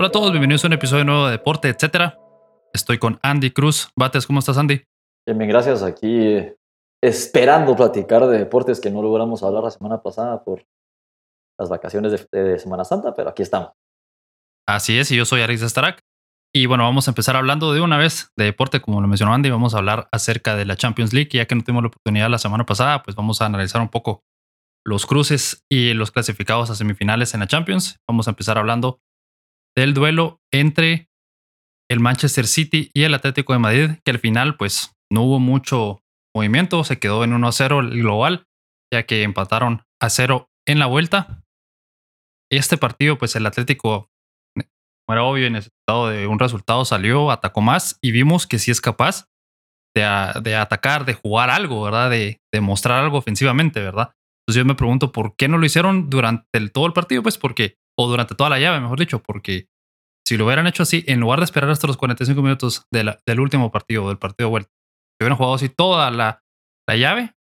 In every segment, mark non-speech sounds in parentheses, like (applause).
Hola a todos, bienvenidos a un episodio nuevo de Deporte, etcétera. Estoy con Andy Cruz. Bates, ¿cómo estás, Andy? Bien, bien, gracias. Aquí eh, esperando platicar de deportes que no logramos hablar la semana pasada por las vacaciones de, de Semana Santa, pero aquí estamos. Así es, y yo soy Aris Starak. Y bueno, vamos a empezar hablando de una vez de deporte, como lo mencionó Andy. Vamos a hablar acerca de la Champions League. Ya que no tuvimos la oportunidad la semana pasada, pues vamos a analizar un poco los cruces y los clasificados a semifinales en la Champions. Vamos a empezar hablando del duelo entre el Manchester City y el Atlético de Madrid, que al final pues no hubo mucho movimiento, se quedó en 1-0 el global, ya que empataron a 0 en la vuelta. Este partido pues el Atlético, como era obvio, necesitado de un resultado, salió, atacó más y vimos que sí es capaz de, de atacar, de jugar algo, ¿verdad? De, de, mostrar algo ofensivamente, ¿verdad? Entonces yo me pregunto por qué no lo hicieron durante el, todo el partido, pues porque, o durante toda la llave, mejor dicho, porque si lo hubieran hecho así, en lugar de esperar hasta los 45 minutos de la, del último partido, del partido vuelta, si hubieran jugado así toda la, la, llave,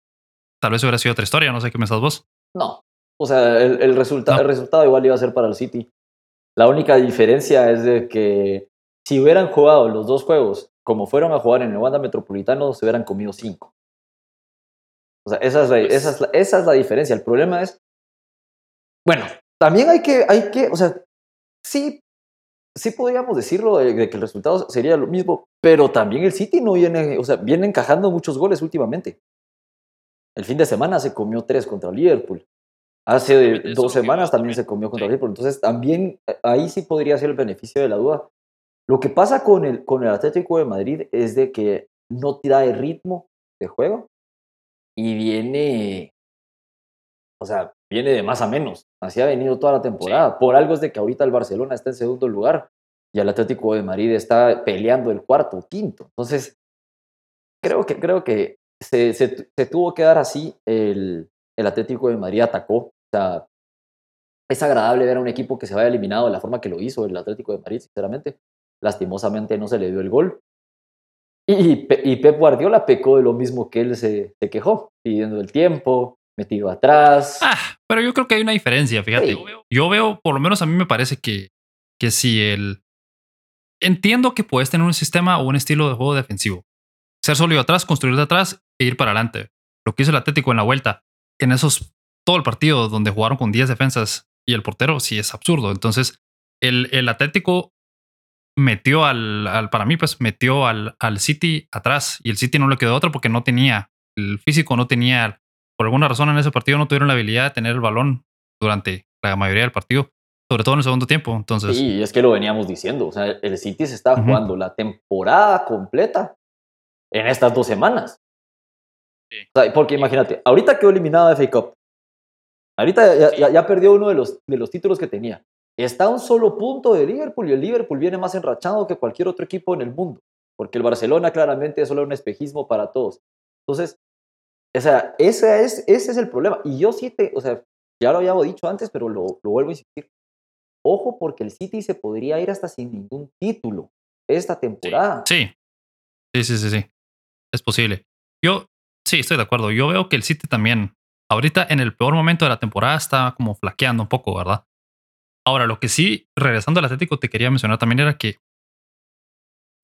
tal vez hubiera sido otra historia. No sé qué pensás vos. No. O sea, el, el, resulta no. el resultado igual iba a ser para el City. La única diferencia es de que si hubieran jugado los dos juegos como fueron a jugar en el Wanda Metropolitano, se hubieran comido cinco. O sea, esa es, la, esa, es la, esa es la diferencia. El problema es, bueno, también hay que, hay que, o sea, sí sí podríamos decirlo de, de, que el resultado sería lo mismo, pero también el City no viene, o sea, viene encajando muchos goles últimamente. El fin de semana se comió tres contra Liverpool. Hace dos semanas también se comió contra sí. Liverpool. Entonces, también ahí sí podría ser el beneficio de la duda. Lo que pasa con el, con el Atlético de Madrid es de que no trae ritmo de juego y viene, o sea, viene de más a menos. Así ha venido toda la temporada. Sí. Por algo es de que ahorita el Barcelona está en segundo lugar y el Atlético de Madrid está peleando el cuarto o quinto. Entonces, creo que, creo que se, se, se tuvo que dar así. El, el, Atlético de Madrid atacó. O sea, es agradable ver a un equipo que se vaya eliminado de la forma que lo hizo el Atlético de Madrid, sinceramente. Lastimosamente no se le dio el gol. Y, y Pep Guardiola pecó de lo mismo que él se, se quejó, pidiendo el tiempo, metido atrás. Ah, pero yo creo que hay una diferencia, fíjate. Sí. Yo veo, por lo menos a mí me parece que, que si el... Entiendo que puedes tener un sistema o un estilo de juego defensivo. Ser sólido atrás, construir de atrás e ir para adelante. Lo que hizo el Atlético en la vuelta, en esos, todo el partido donde jugaron con 10 defensas y el portero, sí es absurdo. Entonces, el, el Atlético metió al, al, para mí, pues metió al, al City atrás y el City no le quedó otro porque no tenía, el físico no tenía por alguna razón en ese partido no tuvieron la habilidad de tener el balón durante la mayoría del partido, sobre todo en el segundo tiempo. Entonces, sí, es que lo veníamos diciendo. O sea, el City se está uh -huh. jugando la temporada completa en estas dos semanas. Sí. O sea, porque imagínate, ahorita quedó eliminado de FA Cup. Ahorita ya, ya, ya, perdió uno de los, de los títulos que tenía. Está a un solo punto de Liverpool y el Liverpool viene más enrachado que cualquier otro equipo en el mundo. Porque el Barcelona claramente es solo un espejismo para todos. Entonces, o sea, ese es, ese es el problema. Y yo sí te, o sea, ya lo había dicho antes, pero lo, vuelvo a insistir. Ojo, porque el City se podría ir hasta sin ningún título esta temporada. Sí, sí, sí, sí, sí. Es posible. Yo, sí, estoy de acuerdo. Yo veo que el City también, ahorita en el peor momento de la temporada, está como flaqueando un poco, ¿verdad? Ahora, lo que sí, regresando al Atlético, te quería mencionar también era que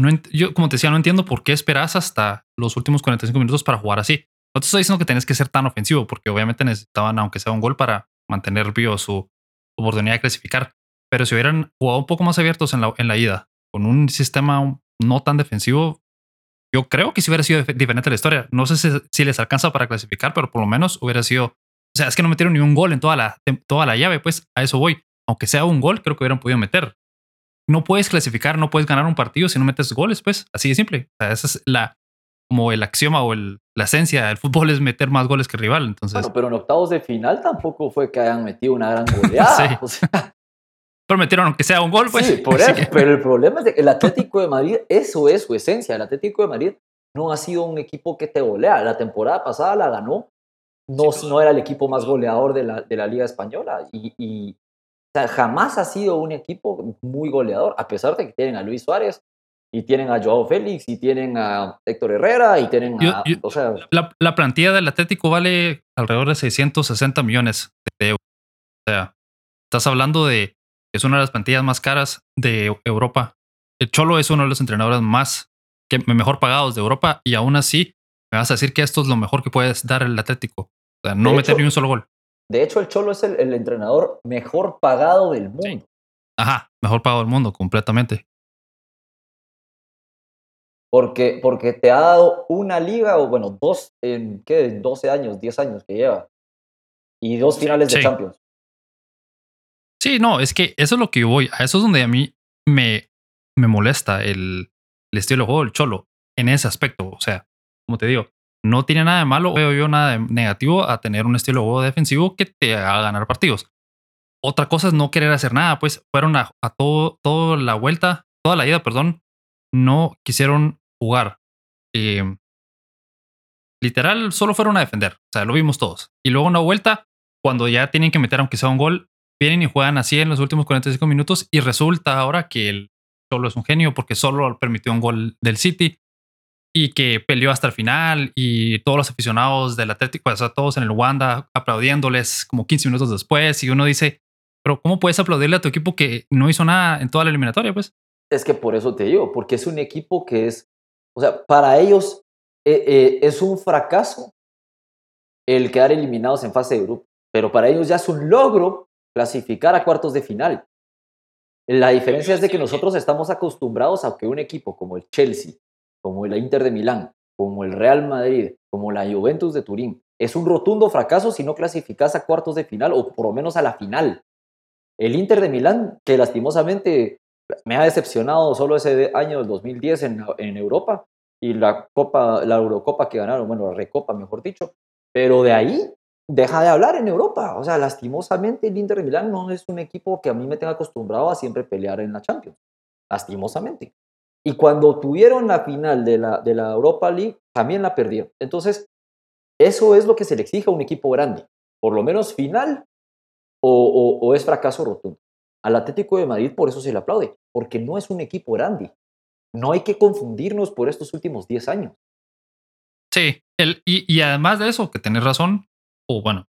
no yo, como te decía, no entiendo por qué esperas hasta los últimos 45 minutos para jugar así. No te estoy diciendo que tenés que ser tan ofensivo, porque obviamente necesitaban, aunque sea un gol, para mantener vivo su oportunidad de clasificar. Pero si hubieran jugado un poco más abiertos en la, en la ida, con un sistema no tan defensivo, yo creo que si hubiera sido diferente la historia. No sé si, les alcanza para clasificar, pero por lo menos hubiera sido. O sea, es que no metieron ni un gol en toda la, toda la llave, pues a eso voy. Aunque sea un gol, creo que hubieran podido meter. No puedes clasificar, no puedes ganar un partido si no metes goles, pues así de simple. O sea, esa es la, como el axioma o el, la esencia del fútbol es meter más goles que el rival. Entonces, bueno, pero en octavos de final tampoco fue que hayan metido una gran (laughs) goleada. sí. o sea, pero metieron aunque sea un gol, pues. Sí, por (laughs) eso. Que... Pero el problema es que el Atlético de Madrid, eso es su esencia. El Atlético de Madrid no ha sido un equipo que te golea. La temporada pasada la ganó. No, sí, no era el equipo más goleador de la, de la Liga Española. Y, y o sea, jamás ha sido un equipo muy goleador, a pesar de que tienen a Luis Suárez, y tienen a Joao Félix, y tienen a Héctor Herrera, y tienen a... Yo, yo, o sea, la, la, plantilla del Atlético vale alrededor de 660 millones de euros. O sea, estás hablando de es una de las plantillas más caras de Europa. El Cholo es uno de los entrenadores más que mejor pagados de Europa y aún así me vas a decir que esto es lo mejor que puedes dar el Atlético. O sea, no meter ni un solo gol. De hecho, el Cholo es el, entrenador mejor pagado del mundo. Ajá, mejor pagado del mundo, completamente. Porque, porque te ha dado una liga, o bueno, dos en, ¿qué? 12 años, 10 años que lleva. Y dos finales de Champions. Sí, no, es que eso es lo que yo voy. A eso es donde a mí me, me molesta el, el estilo de juego del Cholo en ese aspecto. O sea, como te digo, no tiene nada de malo, veo yo nada de negativo a tener un estilo de juego defensivo que te haga ganar partidos. Otra cosa es no querer hacer nada, pues fueron a, todo, toda la vuelta, toda la ida, perdón, no quisieron jugar. Em, literal, solo fueron a defender, o sea, lo vimos todos. Y luego una vuelta, cuando ya tienen que meter aunque sea un gol, vienen y juegan así en los últimos 45 minutos y resulta ahora que el solo es un genio porque solo permitió un gol del City y que peleó hasta el final y todos los aficionados del Atlético, o sea, todos en el Wanda aplaudiéndoles como 15 minutos después y uno dice, pero ¿cómo puedes aplaudirle a tu equipo que no hizo nada en toda la eliminatoria? Pues es que por eso te digo, porque es un equipo que es, o sea, para ellos eh, eh, es un fracaso el quedar eliminados en fase de grupo, pero para ellos ya es un logro clasificar a cuartos de final. La diferencia es de que nosotros estamos acostumbrados a que un equipo como el Chelsea, como el Inter de Milán, como el Real Madrid, como la Juventus de Turín, es un rotundo fracaso si no clasificas a cuartos de final o por lo menos a la final. El Inter de Milán, que lastimosamente me ha decepcionado solo ese año del 2010 en, Europa y la Copa, la Eurocopa que ganaron, bueno, la Recopa, mejor dicho, pero de ahí deja de hablar en Europa. O sea, lastimosamente el Inter de Milán no es un equipo que a mí me tenga acostumbrado a siempre pelear en la Champions. Lastimosamente. Y cuando tuvieron la final de la, de la Europa League, también la perdieron. Entonces, eso es lo que se le exige a un equipo grande. Por lo menos final o, o, es fracaso rotundo. Al Atlético de Madrid por eso se le aplaude, porque no es un equipo grande. No hay que confundirnos por estos últimos 10 años. Sí, el, y, además de eso, que tenés razón, o bueno,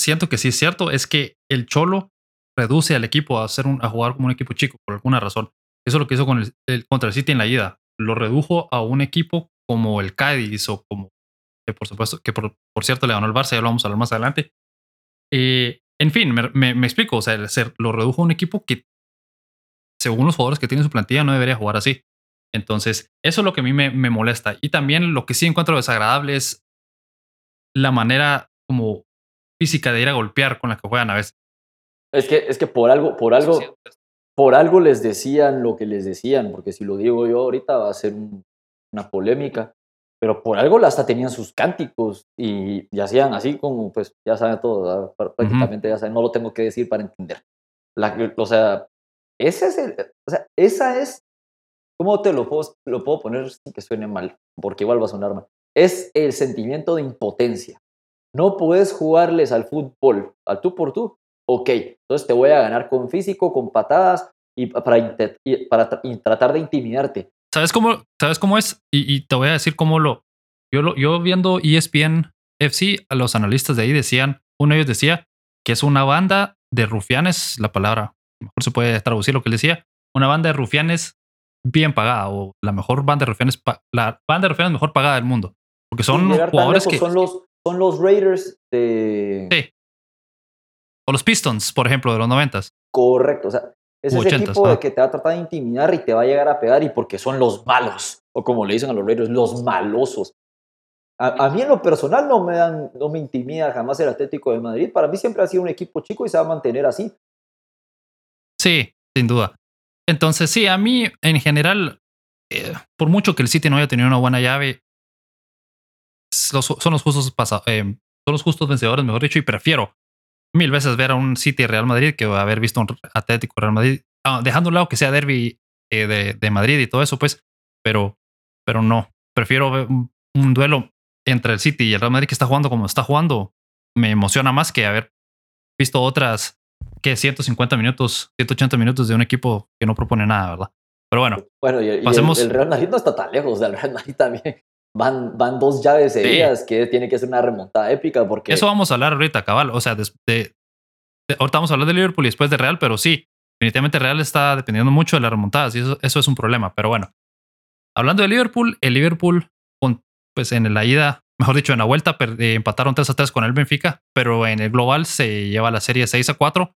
siento que sí es cierto, es que el Cholo reduce al equipo a, hacer un, a jugar como un equipo chico por alguna razón. Eso es lo que hizo con el, contra el City en la ida. Lo redujo a un equipo como el Cádiz o como, por supuesto, que por, cierto le ganó el Barça, ya lo vamos a hablar más adelante. Eh, en fin, me, explico, o sea, lo redujo a un equipo que, según los jugadores que tiene su plantilla, no debería jugar así. Entonces, eso es lo que a mí me, me molesta. Y también lo que sí encuentro desagradable es la manera como física de ir a golpear con la que juegan a veces. Es que, es que por algo, por algo, por algo les decían lo que les decían, porque si lo digo yo ahorita va a ser una polémica, pero por algo hasta tenían sus cánticos y, hacían así como, pues ya saben todo, prácticamente ya saben, no lo tengo que decir para entender. o sea, ese es el, o sea, esa es, ¿cómo te lo puedo, lo puedo poner sin que suene mal? Porque igual va a sonar mal. Es el sentimiento de impotencia. No puedes jugarles al fútbol, al tú por tú, ok, entonces te voy a ganar con físico, con patadas y para, para tratar de intimidarte. ¿Sabes cómo, ¿Sabes cómo es? Y, te voy a decir cómo lo... Yo, lo, yo viendo ESPN FC, a los analistas de ahí decían, uno de ellos decía que es una banda de rufianes, la palabra, mejor se puede traducir lo que él decía, una banda de rufianes bien pagada o la mejor banda de rufianes, la banda de rufianes mejor pagada del mundo. Porque son jugadores que... Son los, son los Raiders de... Sí. O los Pistons, por ejemplo, de los noventas. Correcto, o sea, es ese equipo de que te va a tratar de intimidar y te va a llegar a pegar y porque son los malos, o como le dicen a los Raiders, los malosos. A, mí en lo personal no me, dan, no me intimida jamás el Atlético de Madrid. Para mí siempre ha sido un equipo chico y se va a mantener así. Sí, sin duda. Entonces, sí, a mí en general, eh, por mucho que el City no haya tenido una buena llave, son los justos son los vencedores, mejor dicho, y prefiero mil veces ver a un City Real Madrid que haber visto un Atlético Real Madrid, ah, dejando un lado que sea derby eh, de, de, Madrid y todo eso, pues, pero, pero no. Prefiero ver un, duelo entre el City y el Real Madrid que está jugando como está jugando. Me emociona más que haber visto otras que 150 minutos, 180 minutos de un equipo que no propone nada, ¿verdad? Pero bueno, bueno y, el, Real Madrid no está tan lejos, el Real Madrid también van, van dos llaves seguidas que tiene que ser una remontada épica porque... Eso vamos a hablar ahorita, cabal. O sea, de, ahorita vamos a hablar de Liverpool y después de Real, pero sí, definitivamente Real está dependiendo mucho de las remontadas y eso, eso es un problema. Pero bueno, hablando de Liverpool, el Liverpool, pues en la ida, mejor dicho, en la vuelta, eh, empataron 3 a 3 con el Benfica, pero en el global se lleva la serie 6 a 4.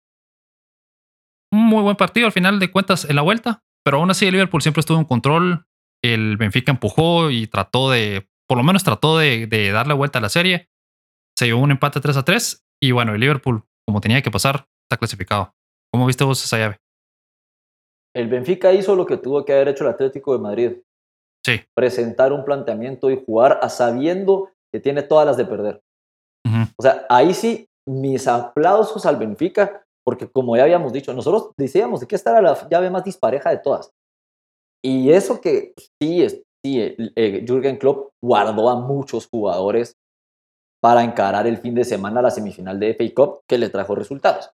Un muy buen partido al final de cuentas en la vuelta, pero aún así el Liverpool siempre estuvo en control. El Benfica empujó y trató de, por lo menos trató de, de darle vuelta a la serie. Se llevó un empate 3 a 3 y bueno, el Liverpool, como tenía que pasar, está clasificado. ¿Cómo viste vos esa llave? El Benfica hizo lo que tuvo que haber hecho el Atlético de Madrid. Sí. Presentar un planteamiento y jugar a sabiendo que tiene todas las de perder. O sea, ahí sí, mis aplausos al Benfica, porque como ya habíamos dicho, nosotros decíamos de que esta era la llave más dispareja de todas. Y eso que sí, sí eh, Jürgen Klopp guardó a muchos jugadores para encarar el fin de semana la semifinal de FA Cup que le trajo resultados.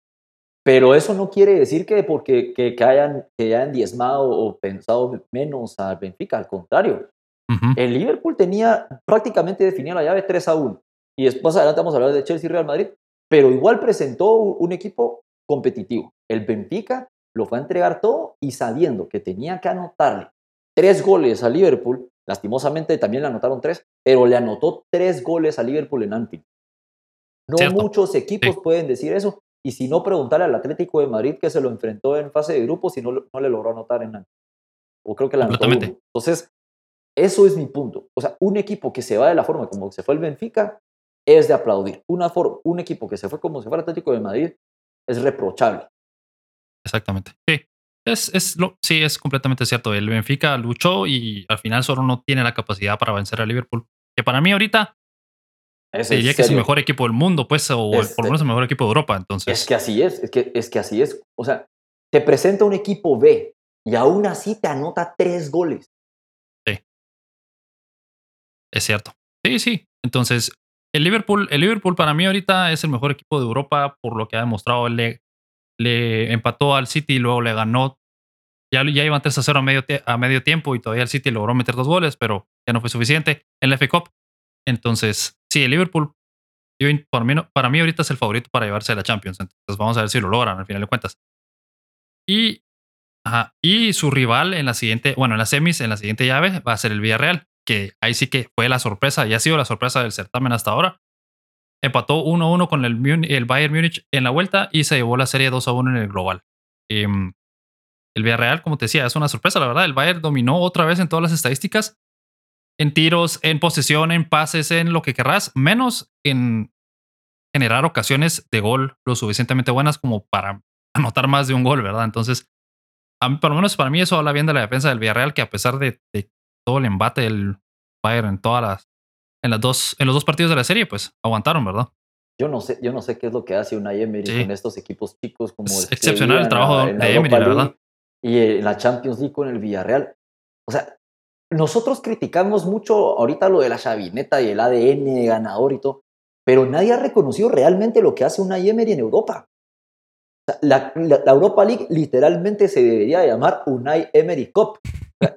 Pero eso no quiere decir que porque que, hayan, que hayan diezmado o pensado menos al Benfica, al contrario. El Liverpool tenía prácticamente definida la llave 3 a 1. Y después adelante vamos a hablar de Chelsea y Real Madrid, pero igual presentó un equipo competitivo. El Benfica lo fue a entregar todo y sabiendo que tenía que anotarle tres goles al Liverpool, lastimosamente también le anotaron tres, pero le anotó tres goles al Liverpool en Anfield. No muchos equipos pueden decir eso, y si no, preguntarle al Atlético de Madrid que se lo enfrentó en fase de grupos y no, no le logró anotar en O creo que la anotó Entonces, eso es mi punto. O sea, un equipo que se va de la forma como se fue el Benfica es de aplaudir. Una un equipo que se fue como se fue el Atlético de Madrid es reprochable. Exactamente. Sí. Es, es lo, sí, es completamente cierto. El Benfica luchó y al final solo no tiene la capacidad para vencer a Liverpool. Que para mí ahorita diría que es el mejor equipo del mundo, pues, o por lo menos el mejor equipo de Europa. Entonces. Es que así es, es que, es que así es. O sea, te presenta un equipo B y aún así te anota tres goles. Sí. Es cierto. Sí, sí. Entonces, el Liverpool, el Liverpool para mí ahorita es el mejor equipo de Europa por lo que ha demostrado. Le, le empató al City y luego le ganó. Ya, ya iban 3 a 0 a medio, tiempo y todavía el City logró meter dos goles, pero ya no fue suficiente. En la FA Cup entonces, sí, el Liverpool, para, mí, para mí ahorita es el favorito para llevarse a la Champions. Entonces vamos a ver si lo logran al final de cuentas. Y, y su rival en la siguiente, bueno, en las semis, en la siguiente llave, va a ser el Villarreal, que ahí sí que fue la sorpresa, y ha sido la sorpresa del certamen hasta ahora. Empató 1-1 con el, Bayern Múnich en la vuelta y se llevó la serie 2-1 en el global. Em, el Villarreal, como te decía, es una sorpresa, la verdad. El Bayern dominó otra vez en todas las estadísticas en tiros, en posesión, en pases, en lo que querrás, menos en generar ocasiones de gol lo suficientemente buenas como para anotar más de un gol, ¿verdad? Entonces, mí, por lo menos para mí eso habla bien de la defensa del Villarreal, que a pesar de, todo el embate del Bayern en todas las, en las dos, en los dos partidos de la serie, pues aguantaron, ¿verdad? Yo no sé, yo no sé qué es lo que hace una Emery con estos equipos chicos como es excepcional el trabajo de Emery, verdad. Y en la Champions League con el Villarreal. O sea, nosotros criticamos mucho ahorita lo de la chavineta y el ADN ganador y todo, pero nadie ha reconocido realmente lo que hace una Emery en Europa. La, Europa League literalmente se debería llamar Unai Emery Cup.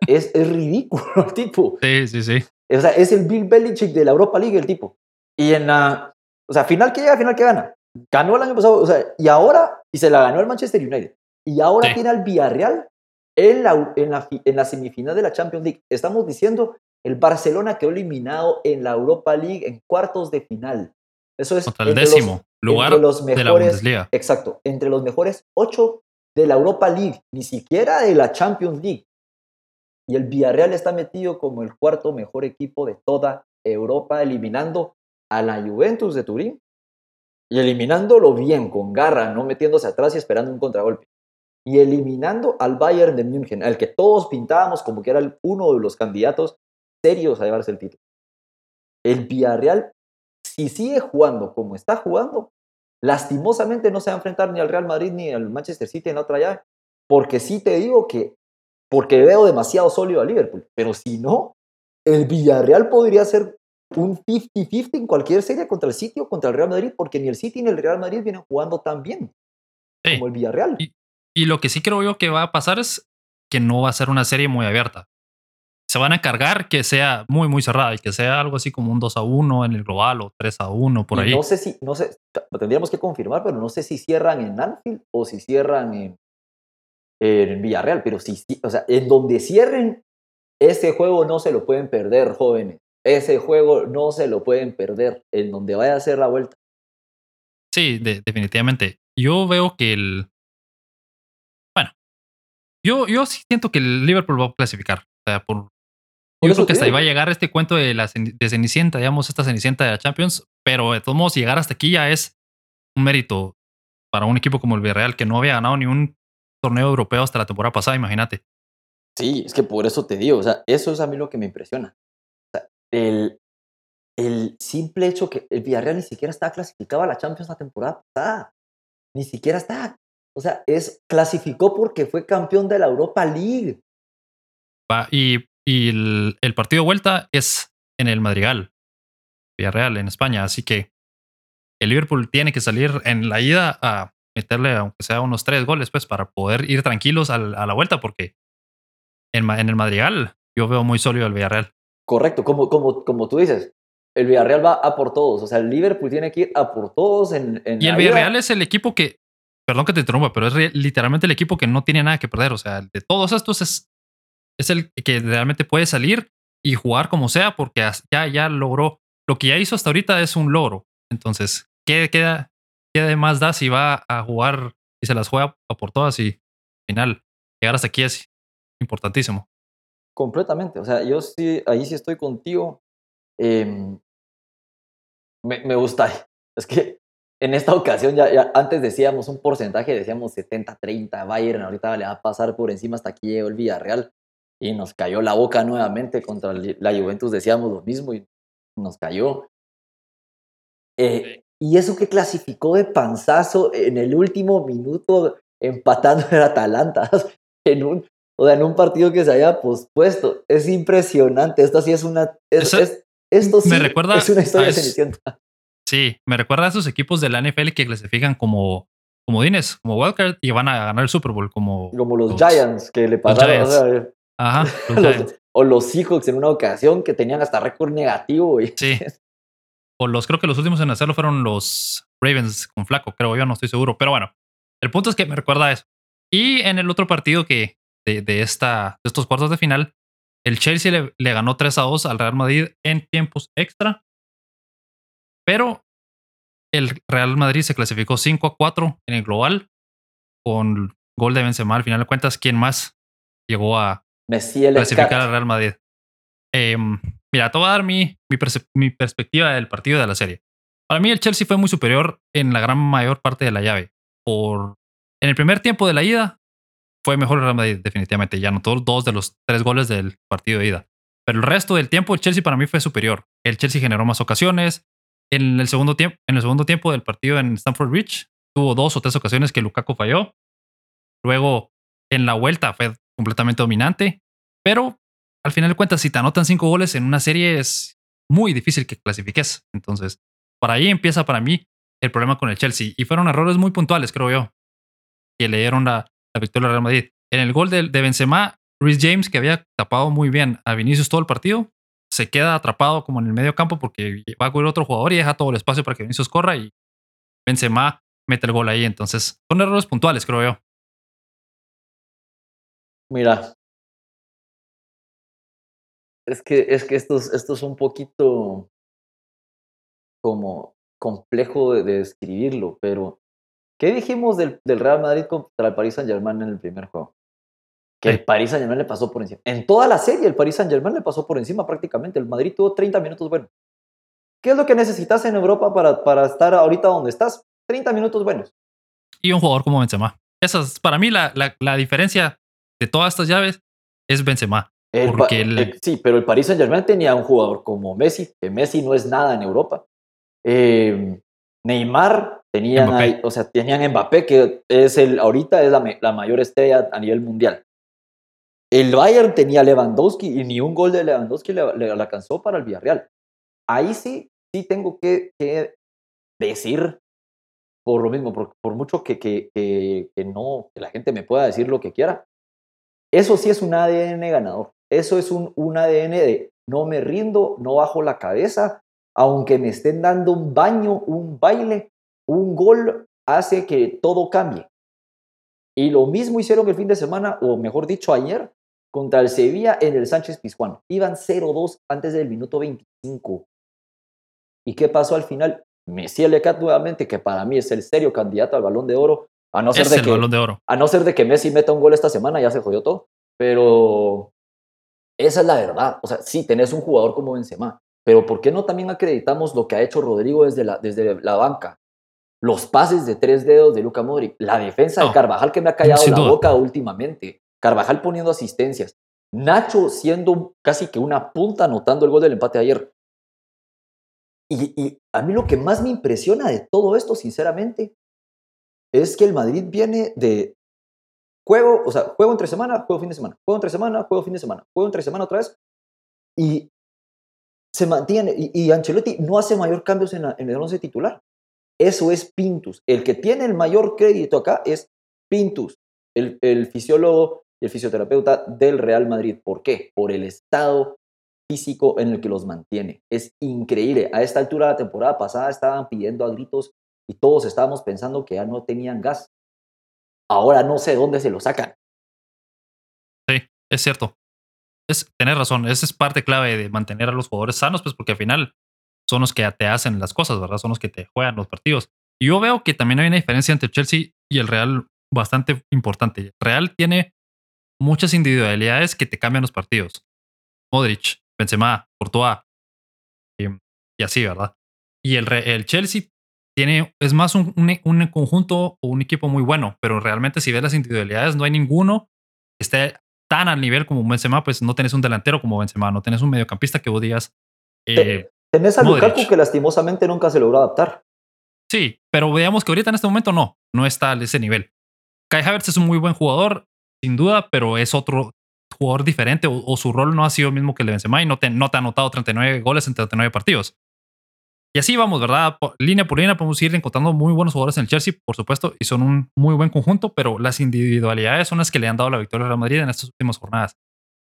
Es, es, ridículo el tipo. Sí, sí, sí. O sea, es el Bill Belichick de la Europa League el tipo. Y en la, o sea, final que llega, final que gana. Ganó el año pasado, o sea, y ahora, y se la ganó el Manchester United. Y ahora tiene al Villarreal en la, en, la, en la semifinal de la Champions League. Estamos diciendo el Barcelona quedó eliminado en la Europa League en cuartos de final. Eso es el décimo lugar los mejores, de la Bundesliga. Exacto, entre los mejores ocho de la Europa League, ni siquiera de la Champions League. Y el Villarreal está metido como el cuarto mejor equipo de toda Europa, eliminando a la Juventus de Turín y eliminándolo bien, con garra, no metiéndose atrás y esperando un contragolpe y eliminando al Bayern de München, al que todos pintábamos como que era uno de los candidatos serios a llevarse el título. El Villarreal, si sigue jugando como está jugando, lastimosamente no se va a enfrentar ni al Real Madrid ni al Manchester City en la otra llave, porque sí te digo que, porque veo demasiado sólido a Liverpool, pero si no, el Villarreal podría ser un 50-50 en cualquier serie contra el City o contra el Real Madrid, porque ni el City ni el Real Madrid vienen jugando tan bien como el Villarreal. Y lo que sí creo yo que va a pasar es que no va a ser una serie muy abierta. Se van a encargar que sea muy, muy cerrada y que sea algo así como un 2 a 1 en el global o 3 a 1 por ahí. No sé si, no sé, tendríamos que confirmar, pero no sé si cierran en Anfield o si cierran en, en Villarreal, pero sí, sí, o sea, en donde cierren, ese juego no se lo pueden perder, jóvenes. Ese juego no se lo pueden perder, en donde vaya a hacer la vuelta. Sí, definitivamente. Yo veo que el. Bueno, yo, yo sí siento que el Liverpool va a clasificar. O sea, por. Yo creo que hasta ahí va a llegar este cuento de, la, de Cenicienta, digamos, esta Cenicienta de la Champions, pero de todos modos, llegar hasta aquí ya es un mérito para un equipo como el Villarreal que no había ganado ni un torneo europeo hasta la temporada pasada, imagínate. Sí, es que por eso te digo, o sea, eso es a mí lo que me impresiona. O sea, el, el simple hecho que el Villarreal ni siquiera estaba clasificado a la Champions la temporada pasada. Ni siquiera está. O sea, es clasificó porque fue campeón de la Europa League. y, y el, el, partido de vuelta es en el Madrigal, Villarreal, en España. Así que el Liverpool tiene que salir en la ida a meterle, aunque sea unos tres goles, pues, para poder ir tranquilos a la vuelta, porque en, en el Madrigal yo veo muy sólido el Villarreal. Correcto, como, como, como tú dices, el Villarreal va a por todos. O sea, el Liverpool tiene que ir a por todos en. y el Villarreal es el equipo que. Perdón que te interrumpa, pero es literalmente el equipo que no tiene nada que perder. O sea, de todos estos es, es el que realmente puede salir y jugar como sea, porque ya, ya logró. Lo que ya hizo hasta ahorita es un logro. Entonces, ¿qué queda? ¿Qué más da si va a jugar y se las juega a por todas y al final llegar hasta aquí es importantísimo? Completamente. O sea, yo sí, ahí sí estoy contigo. Eh, me, gusta. (laughs) Es que en esta ocasión, ya, antes decíamos un porcentaje, decíamos 70-30, Bayern ahorita le va a pasar por encima hasta aquí llegó el Villarreal y nos cayó la boca nuevamente contra la Juventus, decíamos lo mismo y nos cayó. Eh, y eso que clasificó de panzazo en el último minuto empatando en Atalanta, (laughs) en un, o sea, en un partido que se haya pospuesto. Es impresionante. Esto sí es una. esto sí me recuerda es una historia de Sí, me recuerda a esos equipos de la NFL que clasifican como como Dines, como Wildcard y van a ganar el Super Bowl como como los, Giants que le pasaron, o Ajá, (laughs) o los Seahawks en una ocasión que tenían hasta récord negativo. Y... Sí. (laughs) O los creo que los últimos en hacerlo fueron los Ravens con Flaco, creo yo, no estoy seguro, pero bueno, el punto es que me recuerda a eso. Y en el otro partido que de, esta, de estos cuartos de final, el Chelsea le, le, ganó 3 a 2 al Real Madrid en tiempos extra. Pero el Real Madrid se clasificó 5 a 4 en el global con gol de Benzema. Al final de cuentas, ¿quién más llegó a clasificar al Real Madrid? Em, mira, te voy a dar mi, mi, perspectiva del partido de la serie. Para mí el Chelsea fue muy superior en la gran mayor parte de la llave. Por, en el primer tiempo de la ida fue mejor el Real Madrid, definitivamente. Ya anotó dos de los tres goles del partido de ida. Pero el resto del tiempo, el Chelsea para mí fue superior. El Chelsea generó más ocasiones. En el segundo tiempo, en el segundo tiempo del partido en Stamford Bridge, tuvo dos o tres ocasiones que Lukaku falló. Luego, en la vuelta fue completamente dominante. Pero al final de cuentas, si te anotan cinco goles en una serie, es muy difícil que clasifiques. Entonces, por ahí empieza para mí el problema con el Chelsea. Y fueron errores muy puntuales, creo yo, que le dieron la, la victoria del Real Madrid. En el gol de, de Benzema, Rhys James, que había tapado muy bien a Vinicius todo el partido, se queda atrapado como en el medio campo porque va a cubrir otro jugador y deja todo el espacio para que Vinicius corra y Benzema mete el gol ahí. Entonces, son errores puntuales, creo yo. Mira, es que, es que esto, esto es un poquito como complejo de, de describirlo, pero ¿Qué dijimos del, Real Madrid contra el Paris Saint Germain en el primer juego? Que el Paris Saint Germain le pasó por encima. En toda la serie, el Paris Saint Germain le pasó por encima prácticamente. El Madrid tuvo 30 minutos buenos. ¿Qué es lo que necesitas en Europa para, para estar ahorita donde estás? 30 minutos buenos. Y un jugador como Benzema. Esa es, para mí, la, la, diferencia de todas estas llaves es Benzema. Porque sí, pero el Paris Saint Germain tenía un jugador como Messi, que Messi no es nada en Europa. Eh, Neymar Tenían, o sea, tenían Mbappé, que es el, ahorita es la, la, mayor estrella a nivel mundial. El Bayern tenía Lewandowski y ni un gol de Lewandowski le, alcanzó para el Villarreal. Ahí sí, sí tengo que, que decir, por lo mismo, por, por mucho que, que, que, no, que la gente me pueda decir lo que quiera, eso sí es un ADN ganador. Eso es un, un ADN de no me rindo, no bajo la cabeza, aunque me estén dando un baño, un baile, un gol hace que todo cambie. Y lo mismo hicieron el fin de semana, o mejor dicho, ayer, contra el Sevilla en el Sánchez Pizjuán. Iban 0-2 antes del minuto 25. ¿Y qué pasó al final? Messi Lecat nuevamente, que para mí es el serio candidato al balón de oro. A no, ser de que, balón de oro. a no ser de que Messi meta un gol esta semana, ya se jodió todo. Pero esa es la verdad. O sea, sí, tenés un jugador como Benzema. Pero ¿por qué no también acreditamos lo que ha hecho Rodrigo desde la, desde la banca? Los pases de tres dedos de Luca Modric, la defensa de Carvajal que me ha callado la boca últimamente, Carvajal poniendo asistencias, Nacho siendo casi que una punta anotando el gol del empate ayer. Y, a mí lo que más me impresiona de todo esto, sinceramente, es que el Madrid viene de juego, o sea, juego entre semana, juego fin de semana, juego entre semana, juego fin de semana, juego entre semana otra vez, y se mantiene, y, Ancelotti no hace mayor cambios en, en el 11 titular. Eso es Pintus. El que tiene el mayor crédito acá es Pintus, el, el fisiólogo y el fisioterapeuta del Real Madrid. ¿Por qué? Por el estado físico en el que los mantiene. Es increíble. A esta altura de la temporada pasada estaban pidiendo a gritos y todos estábamos pensando que ya no tenían gas. Ahora no sé dónde se lo sacan. Sí, es cierto. Es, tener razón, esa es parte clave de mantener a los jugadores sanos, pues porque al final son los que te hacen las cosas, ¿verdad? Son los que te juegan los partidos. Y yo veo que también hay una diferencia entre Chelsea y el Real bastante importante. Real tiene muchas individualidades que te cambian los partidos. Modric, Benzema, Courtois y, así, ¿verdad? Y el, el Chelsea tiene, es más un, un, conjunto o un equipo muy bueno, pero realmente si ves las individualidades no hay ninguno que esté tan al nivel como Benzema, pues no tenés un delantero como Benzema, no tenés un mediocampista que vos digas... Eh, tenés a Lukaku que lastimosamente nunca se logró adaptar. Sí, pero veamos que ahorita en este momento no, no está a ese nivel. Kai Havertz es un muy buen jugador, sin duda, pero es otro jugador diferente o, su rol no ha sido el mismo que el de Benzema y no te, no te ha anotado 39 goles en 39 partidos. Y así vamos, ¿verdad? línea por línea podemos ir encontrando muy buenos jugadores en el Chelsea, por supuesto, y son un muy buen conjunto, pero las individualidades son las que le han dado la victoria al Real Madrid en estas últimas jornadas.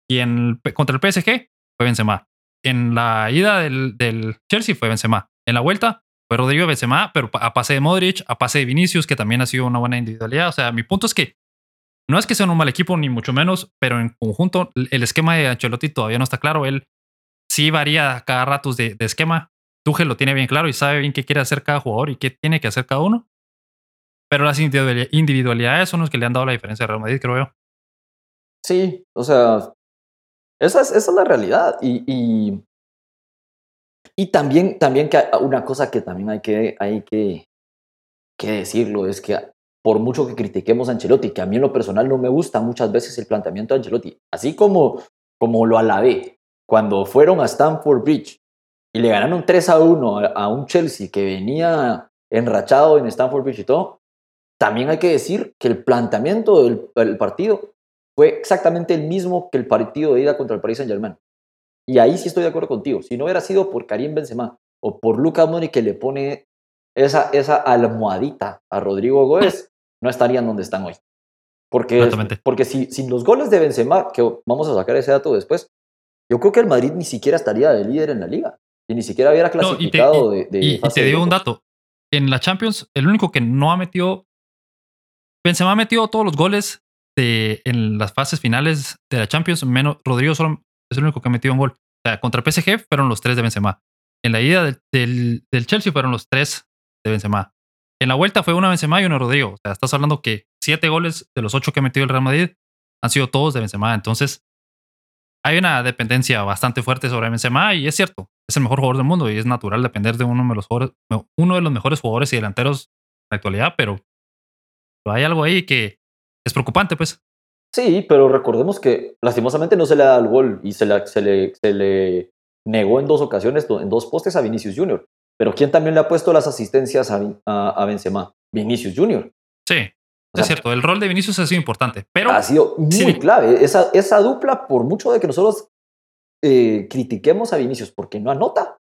Y en, contra el PSG fue Benzema. En la ida del, del Chelsea fue Benzema. En la vuelta fue Rodrigo Benzema, pero a pase de Modric, a pase de Vinicius, que también ha sido una buena individualidad. O sea, mi punto es que no es que sea un mal equipo, ni mucho menos, pero en conjunto el esquema de Ancelotti todavía no está claro. Él sí varía cada rato de, esquema. Tuchel lo tiene bien claro y sabe bien qué quiere hacer cada jugador y qué tiene que hacer cada uno. Pero las individualidades son los que le han dado la diferencia a Real Madrid, creo yo. Sí, o sea, esa es, la realidad. Y, y, también, también que una cosa que también hay que, hay que, decirlo es que por mucho que critiquemos a Ancelotti, que a mí en lo personal no me gusta muchas veces el planteamiento de Ancelotti, así como, como lo alabé cuando fueron a Stamford Bridge y le ganaron 3 a 1 a, un Chelsea que venía enrachado en Stamford Bridge y todo, también hay que decir que el planteamiento del, partido fue exactamente el mismo que el partido de ida contra el Paris Saint-Germain. Y ahí sí estoy de acuerdo contigo. Si no hubiera sido por Karim Benzema o por Luka Modric que le pone esa, esa almohadita a Rodrigo Gómez, no estarían donde están hoy. Porque, porque si, sin los goles de Benzema, que vamos a sacar ese dato después, yo creo que el Madrid ni siquiera estaría de líder en la liga y ni siquiera hubiera clasificado y te, de, y, te digo un dato. En la Champions, el único que no ha metido. Benzema ha metido todos los goles de, en las fases finales de la Champions, menos Rodrigo solo es el único que ha metido un gol. O sea, contra PSG fueron los tres de Benzema. En la ida del, del Chelsea fueron los tres de Benzema. En la vuelta fue una Benzema y una Rodrigo. O sea, estás hablando que siete goles de los ocho que ha metido el Real Madrid han sido todos de Benzema. Entonces, hay una dependencia bastante fuerte sobre Benzema y es cierto, es el mejor jugador del mundo y es natural depender de uno de los, uno de los mejores jugadores y delanteros en la actualidad, pero hay algo ahí que es preocupante, pues. Sí, pero recordemos que lastimosamente no se le da el gol y se, se, le, se le negó en dos ocasiones, en dos postes a Vinicius Junior. Pero ¿quién también le ha puesto las asistencias a, a, Benzema? Vinicius Junior. Sí, es cierto. El rol de Vinicius ha sido importante, pero... Ha sido muy clave. Esa, esa dupla, por mucho de que nosotros eh, critiquemos a Vinicius porque no anota,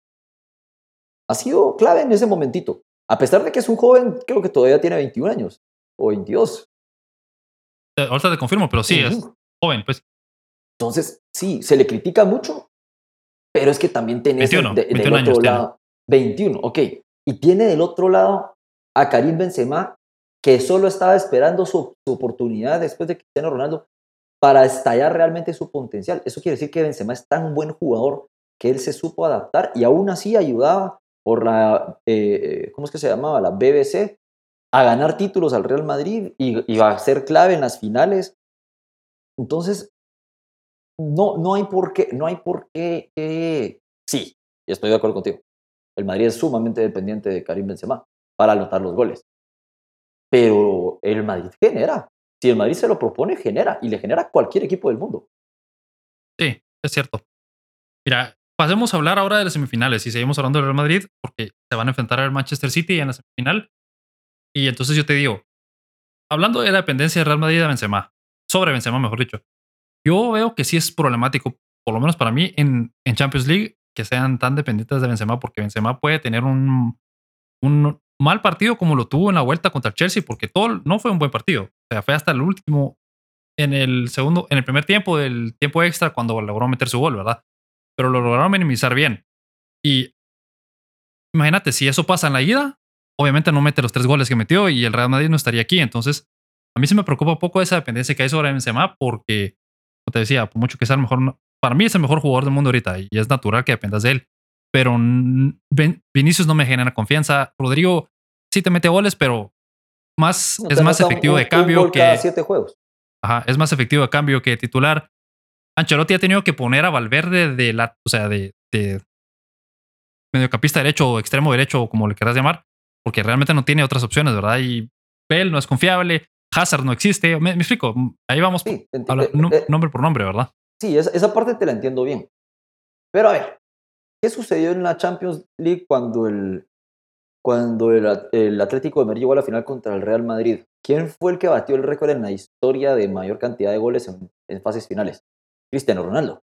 ha sido clave en ese momentito. A pesar de que es un joven, creo que todavía tiene 21 años o 22. Eh, ahorita te confirmo, pero sí, es joven, pues. Entonces, sí, se le critica mucho, pero es que también tenés 21, del otro lado, 21, ok. Y tiene del otro lado a Karim Benzema, que solo estaba esperando su, oportunidad después de Cristiano Ronaldo para estallar realmente su potencial. Eso quiere decir que Benzema es tan buen jugador que él se supo adaptar y aún así ayudaba por la, eh, ¿cómo es que se llamaba? La BBC, a ganar títulos al Real Madrid y, y a ser clave en las finales. Entonces, no, no hay por qué, no hay por qué, sí, estoy de acuerdo contigo. El Madrid es sumamente dependiente de Karim Benzema para anotar los goles. Pero el Madrid genera. Si el Madrid se lo propone, genera. Y le genera a cualquier equipo del mundo. Sí, es cierto. Mira, pasemos a hablar ahora de las semifinales y seguimos hablando del Real Madrid porque se van a enfrentar al Manchester City en la semifinal. Y entonces yo te digo, hablando de la dependencia del Real Madrid a Benzema, sobre Benzema, mejor dicho, yo veo que sí es problemático, por lo menos para mí, en, en Champions League, que sean tan dependientes de Benzema, porque Benzema puede tener un, un mal partido como lo tuvo en la vuelta contra el Chelsea, porque todo no fue un buen partido. O sea, fue hasta el último, en el segundo, en el primer tiempo del tiempo extra, cuando logró meter su gol, ¿verdad? Pero lo lograron minimizar bien. Y imagínate, si eso pasa en la ida, obviamente no mete los tres goles que metió y el Real Madrid no estaría aquí. Entonces, a mí se me preocupa un poco esa dependencia que hay sobre Benzema, porque, como te decía, por mucho que sea el mejor, para mí es el mejor jugador del mundo ahorita y es natural que dependas de él pero Vinicius no me genera confianza. Rodrigo sí te mete goles, pero más, es más efectivo de cambio que. siete juegos. Ajá, es más efectivo de cambio que titular. Ancelotti ha tenido que poner a Valverde de la, o sea, de, de mediocampista derecho o extremo derecho, como le quieras llamar, porque realmente no tiene otras opciones, ¿verdad? Y Bell no es confiable, Hazard no existe. Me, explico, ahí vamos eh, eh, nombre por nombre, ¿verdad? Sí, esa, esa parte te la entiendo bien. Pero a ver, ¿Qué sucedió en la Champions League cuando el, cuando el, Atlético de Madrid llegó a la final contra el Real Madrid? ¿Quién fue el que batió el récord en la historia de mayor cantidad de goles en, fases finales? Cristiano Ronaldo.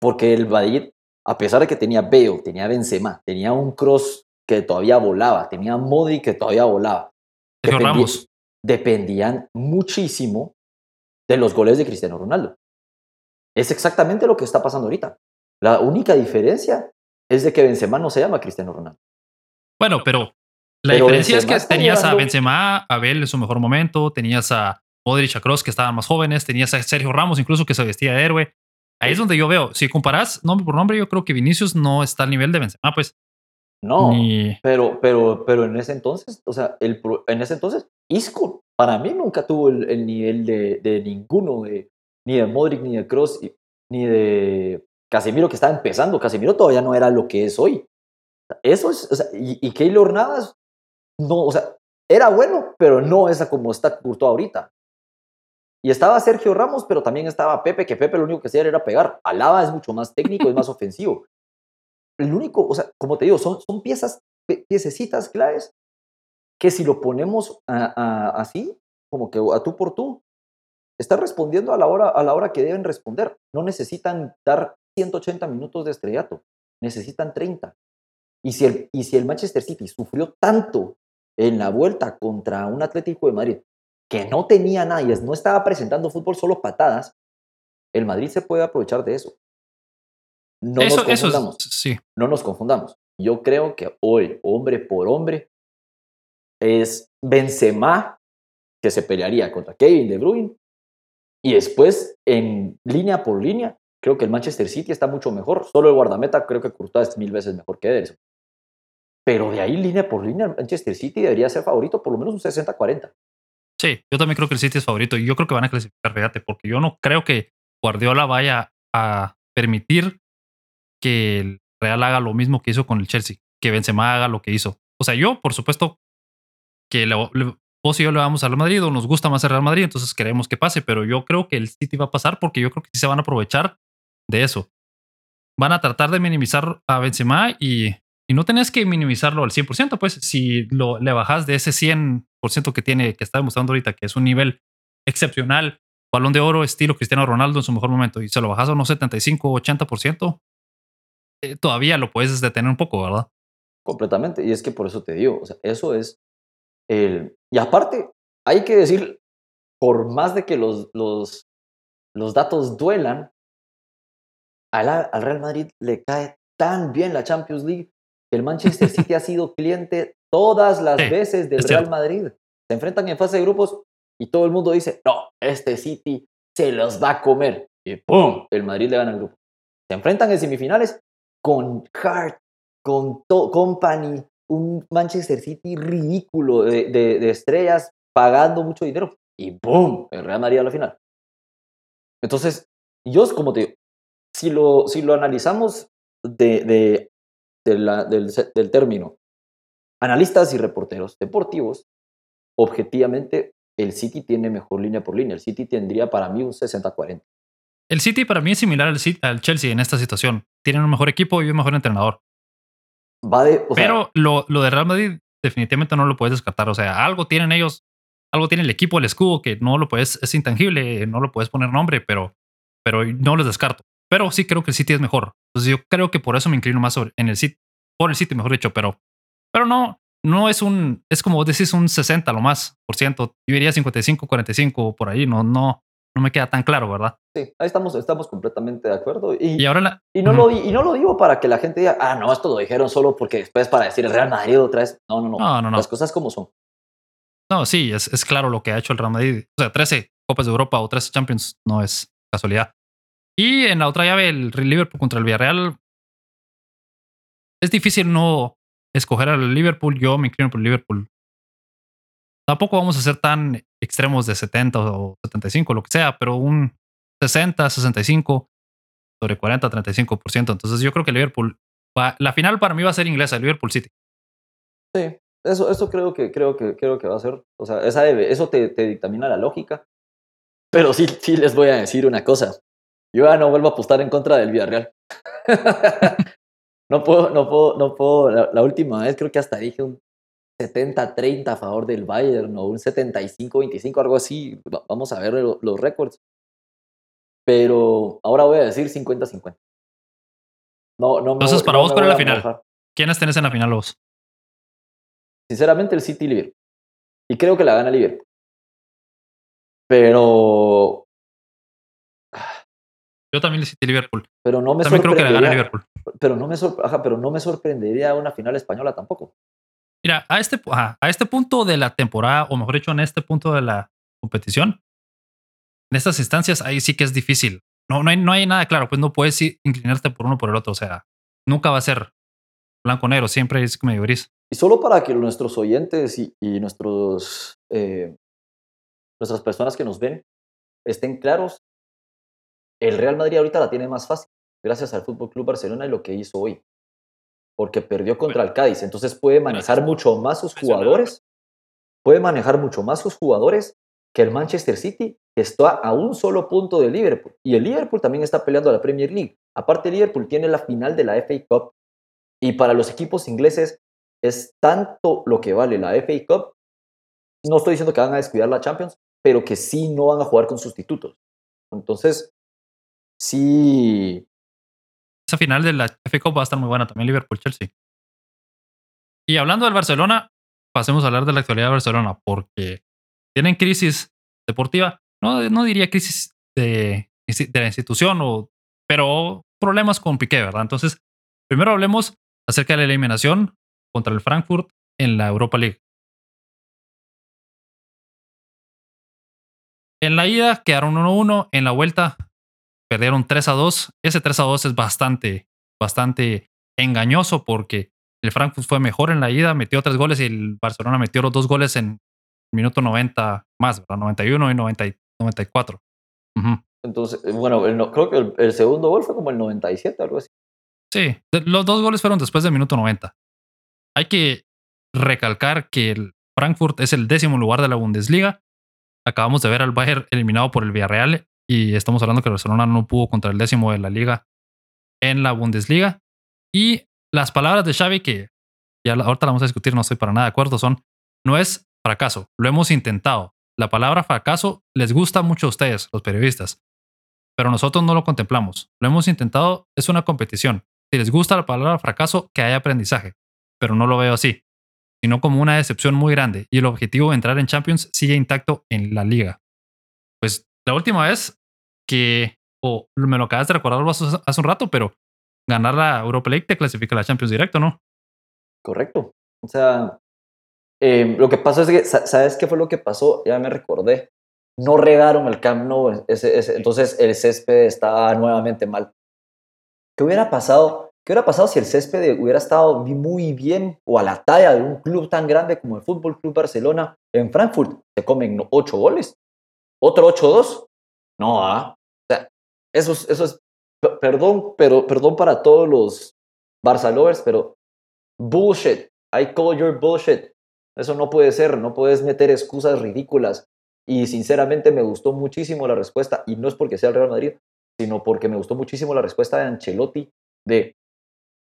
Porque el Madrid, a pesar de que tenía Beo, tenía Benzema, tenía un cross que todavía volaba, tenía Modi que todavía volaba. dependían muchísimo de los goles de Cristiano Ronaldo. Es exactamente lo que está pasando ahorita. La única diferencia es de que Benzema no se llama Cristiano Ronaldo. Bueno, pero la diferencia es que tenías a Benzema, a Bel en su mejor momento, tenías a Modric, a Kroos que estaban más jóvenes, tenías a Sergio Ramos incluso que se vestía de héroe. Ahí es donde yo veo, si comparas nombre por nombre, yo creo que Vinicius no está al nivel de Benzema, pues. No, pero, pero, pero en ese entonces, o sea, el, en ese entonces, Isco para mí nunca tuvo el, nivel de, de, ninguno, de, ni de Modric, ni de Kroos, ni de Casemiro que estaba empezando, Casemiro todavía no era lo que es hoy. Eso es, y, y Keylor Navas, no, o sea, era bueno, pero no es como está Courtois ahorita. Y estaba Sergio Ramos, pero también estaba Pepe, que Pepe lo único que hacía era pegar. Alaba es mucho más técnico, es más ofensivo. El único, o sea, como te digo, son, son piezas, piececitas claves que si lo ponemos así, como que a tú por tú, están respondiendo a la, hora, a la hora que deben responder. No necesitan dar 180 minutos de estrellato, necesitan 30. Y si, el, y si el Manchester City sufrió tanto en la vuelta contra un Atlético de Madrid que no tenía nadie, no estaba presentando fútbol solo patadas, el Madrid se puede aprovechar de eso. No nos confundamos. sí. No nos confundamos. Yo creo que hoy, hombre por hombre, es Benzema que se pelearía contra Kevin De Bruyne y después en línea por línea Creo que el Manchester City está mucho mejor. Solo el guardameta creo que Courtois es mil veces mejor que Ederson. Pero de ahí, línea por línea, el Manchester City debería ser favorito por lo menos un 60-40. Sí, yo también creo que el City es favorito y yo creo que van a clasificar, fíjate, porque yo no creo que Guardiola vaya a permitir que el Real haga lo mismo que hizo con el Chelsea, que Benzema haga lo que hizo. O sea, yo, por supuesto, que vos y yo le vamos al Madrid o nos gusta más el Real Madrid, entonces queremos que pase, pero yo creo que el City va a pasar porque yo creo que sí se van a aprovechar de eso. Van a tratar de minimizar a Benzema y, y no tenés que minimizarlo al 100%, pues si lo, le bajas de ese 100% que tiene, que está demostrando ahorita, que es un nivel excepcional, balón de oro estilo Cristiano Ronaldo en su mejor momento, y se lo bajas a unos 75, 80%, eh, todavía lo puedes detener un poco, ¿verdad? Completamente. Y es que por eso te digo, o sea, eso es el... Y aparte, hay que decir, por más de que los, los, los datos duelan, al, Real Madrid le cae tan bien la Champions League que el Manchester City ha sido cliente todas (laughs) las veces del Real Madrid. Se enfrentan en fase de grupos y todo el mundo dice, no, este City se los va a comer. Y ¡pum! El Madrid le gana el grupo. Se enfrentan en semifinales con Hart, con Company, un Manchester City ridículo de, de, estrellas pagando mucho dinero y ¡boom! El Real Madrid a la final. Entonces, yo, como te digo, si lo, si lo analizamos de, de, la, del, del término analistas y reporteros deportivos, objetivamente el City tiene mejor línea por línea. El City tendría para mí un 60-40. El City para mí es similar al, al, Chelsea en esta situación. Tienen un mejor equipo y un mejor entrenador. Va de, Pero lo, lo de Real Madrid definitivamente no lo puedes descartar. O sea, algo tienen ellos, algo tiene el equipo, el escudo, que no lo puedes, es intangible, no lo puedes poner nombre, pero, pero no los descarto. Pero sí creo que el City es mejor. Entonces yo creo que por eso me inclino más sobre, en el City, por el City, mejor dicho, pero, pero no, no es un, es como decís un 60 lo más por ciento. Yo diría 55, 45 por ahí, no, no, no me queda tan claro, ¿verdad? Sí, ahí estamos, estamos completamente de acuerdo. Y, y ahora y, no lo, y no lo digo para que la gente diga, ah, no, esto lo dijeron solo porque después para decir el Real Madrid otra vez. No, no, no. No, no, no. Las cosas como son. No, sí, es, es claro lo que ha hecho el Real Madrid. O sea, 13 Copas de Europa o 13 Champions no es casualidad. Y en la otra llave, el Liverpool contra el Villarreal. Es difícil no escoger al Liverpool. Yo me inclino por Liverpool. Tampoco vamos a ser tan extremos de 70 o 75, lo que sea, pero un 60, 65 sobre 40, 35%. Entonces yo creo que Liverpool la final para mí va a ser inglesa, Liverpool City. Sí, eso, eso creo que creo que creo que va a ser, o sea, eso te, te dictamina la lógica. Pero sí, sí les voy a decir una cosa. Yo ya no vuelvo a apostar en contra del Villarreal. (laughs) no puedo, no puedo, no puedo. La, última vez creo que hasta dije un 70-30 a favor del Bayern o un 75-25, algo así. Vamos a ver los récords. Pero ahora voy a decir 50-50. No, no Entonces, para vos, ¿cuál es la final? ¿Quiénes tenés en la final vos? Sinceramente, el City Liverpool. Y creo que la gana Liverpool. Pero yo también le cité Liverpool. Pero no me también creo que la gana Liverpool. Pero no, me pero no me sorprendería una final española tampoco. Mira, a este, a este punto de la temporada, o mejor dicho, en este punto de la competición, en estas instancias, ahí sí que es difícil. No, no, hay, no hay nada claro, pues no puedes inclinarte por uno o por el otro. O sea, nunca va a ser blanco-negro, siempre es medio gris. Y solo para que nuestros oyentes y, nuestros, eh, nuestras personas que nos ven estén claros, el Real Madrid ahorita la tiene más fácil, gracias al Fútbol Club Barcelona y lo que hizo hoy. Porque perdió contra el Cádiz. Entonces puede manejar mucho más sus jugadores. Puede manejar mucho más sus jugadores que el Manchester City, que está a un solo punto del Liverpool. Y el Liverpool también está peleando a la Premier League. Aparte, Liverpool tiene la final de la FA Cup. Y para los equipos ingleses es tanto lo que vale la FA Cup. No estoy diciendo que van a descuidar la Champions, pero que sí no van a jugar con sustitutos. Entonces, sí. Esa final de la FA Cup va a estar muy buena también, Liverpool-Chelsea. Y hablando del Barcelona, pasemos a hablar de la actualidad de Barcelona, porque tienen crisis deportiva. No, no diría crisis de, de la institución, o, pero problemas con Piqué, ¿verdad? Entonces, primero hablemos acerca de la eliminación contra el Frankfurt en la Europa League. En la ida quedaron 1-1, en la vuelta perdieron 3 a 2. Ese 3 a 2 es bastante, bastante engañoso porque el Frankfurt fue mejor en la ida, metió tres goles y el Barcelona metió los dos goles en minuto 90 más, ¿verdad? 91 y 90, 94. Entonces, eh, bueno, creo que el, segundo gol fue como el 97, algo así. Sí, los dos goles fueron después del minuto 90. Hay que recalcar que el Frankfurt es el décimo lugar de la Bundesliga. Acabamos de ver al Bayern eliminado por el Villarreal y estamos hablando que Barcelona no pudo contra el décimo de la liga en la Bundesliga. Y las palabras de Xavi, que ya ahorita la vamos a discutir, no estoy para nada de acuerdo, son, no es fracaso, lo hemos intentado. La palabra fracaso les gusta mucho a ustedes, los periodistas, pero nosotros no lo contemplamos. Lo hemos intentado, es una competición. Si les gusta la palabra fracaso, que haya aprendizaje, pero no lo veo así, sino como una decepción muy grande y el objetivo de entrar en Champions sigue intacto en la liga. Pues la última vez que, o me lo acabas de recordar hace un rato, pero ganar la Europa League te clasifica a la Champions directo, ¿no? Correcto. O sea, Em, lo que pasó es que, ¿sabes qué fue lo que pasó? Ya me recordé. No regaron el Camp ese, entonces el césped estaba nuevamente mal. ¿Qué hubiera pasado? ¿Qué hubiera pasado si el césped hubiera estado muy bien o a la talla de un club tan grande como el Fútbol Club Barcelona en Frankfurt? Se comen ocho goles. ¿Otro 8-2? No, ¿ah? Eso es, eso es, perdón, pero perdón para todos los Barça lovers, pero bullshit. I call your bullshit. Eso no puede ser, no puedes meter excusas ridículas. Y sinceramente me gustó muchísimo la respuesta, y no es porque sea el Real Madrid, sino porque me gustó muchísimo la respuesta de Ancelotti de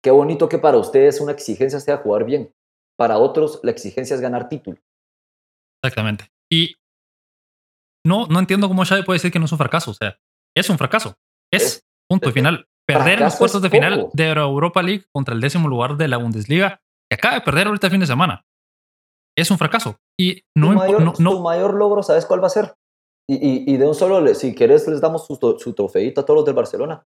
qué bonito que para ustedes una exigencia sea jugar bien. Para otros la exigencia es ganar título. Exactamente. Y no, no entiendo cómo Xavi puede decir que no es un fracaso. O sea, es un fracaso. Es, punto final. Perder los puestos de final de Europa League contra el décimo lugar de la Bundesliga, que acaba de perder ahorita el fin de semana es un fracaso. Y no, tu mayor, no, no, mayor logro, ¿sabes cuál va a ser? Y, y, de un solo, si querés, les damos su, su trofeito a todos los del Barcelona.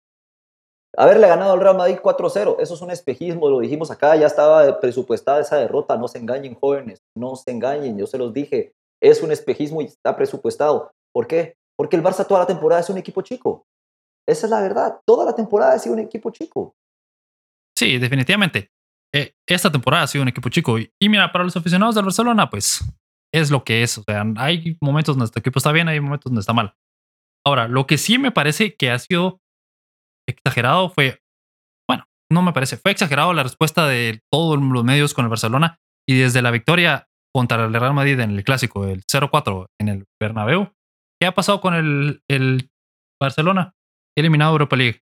Haberle ganado al Real Madrid 4-0, eso es un espejismo, lo dijimos acá, ya estaba presupuestada esa derrota, no se engañen jóvenes, no se engañen, yo se los dije, es un espejismo y está presupuestado. ¿Por qué? Porque el Barça toda la temporada es un equipo chico. Esa es la verdad, toda la temporada ha sido un equipo chico. Sí, definitivamente. Eh, esta temporada ha sido un equipo chico. Y, mira, para los aficionados del Barcelona, pues es lo que es. O sea, hay momentos donde este equipo está bien, hay momentos donde está mal. Ahora, lo que sí me parece que ha sido exagerado fue, bueno, no me parece, fue exagerado la respuesta de todos los medios con el Barcelona y desde la victoria contra el Real Madrid en el clásico, el 0-4 en el Bernabéu, ¿qué ha pasado con el, el Barcelona? Eliminado Europa League,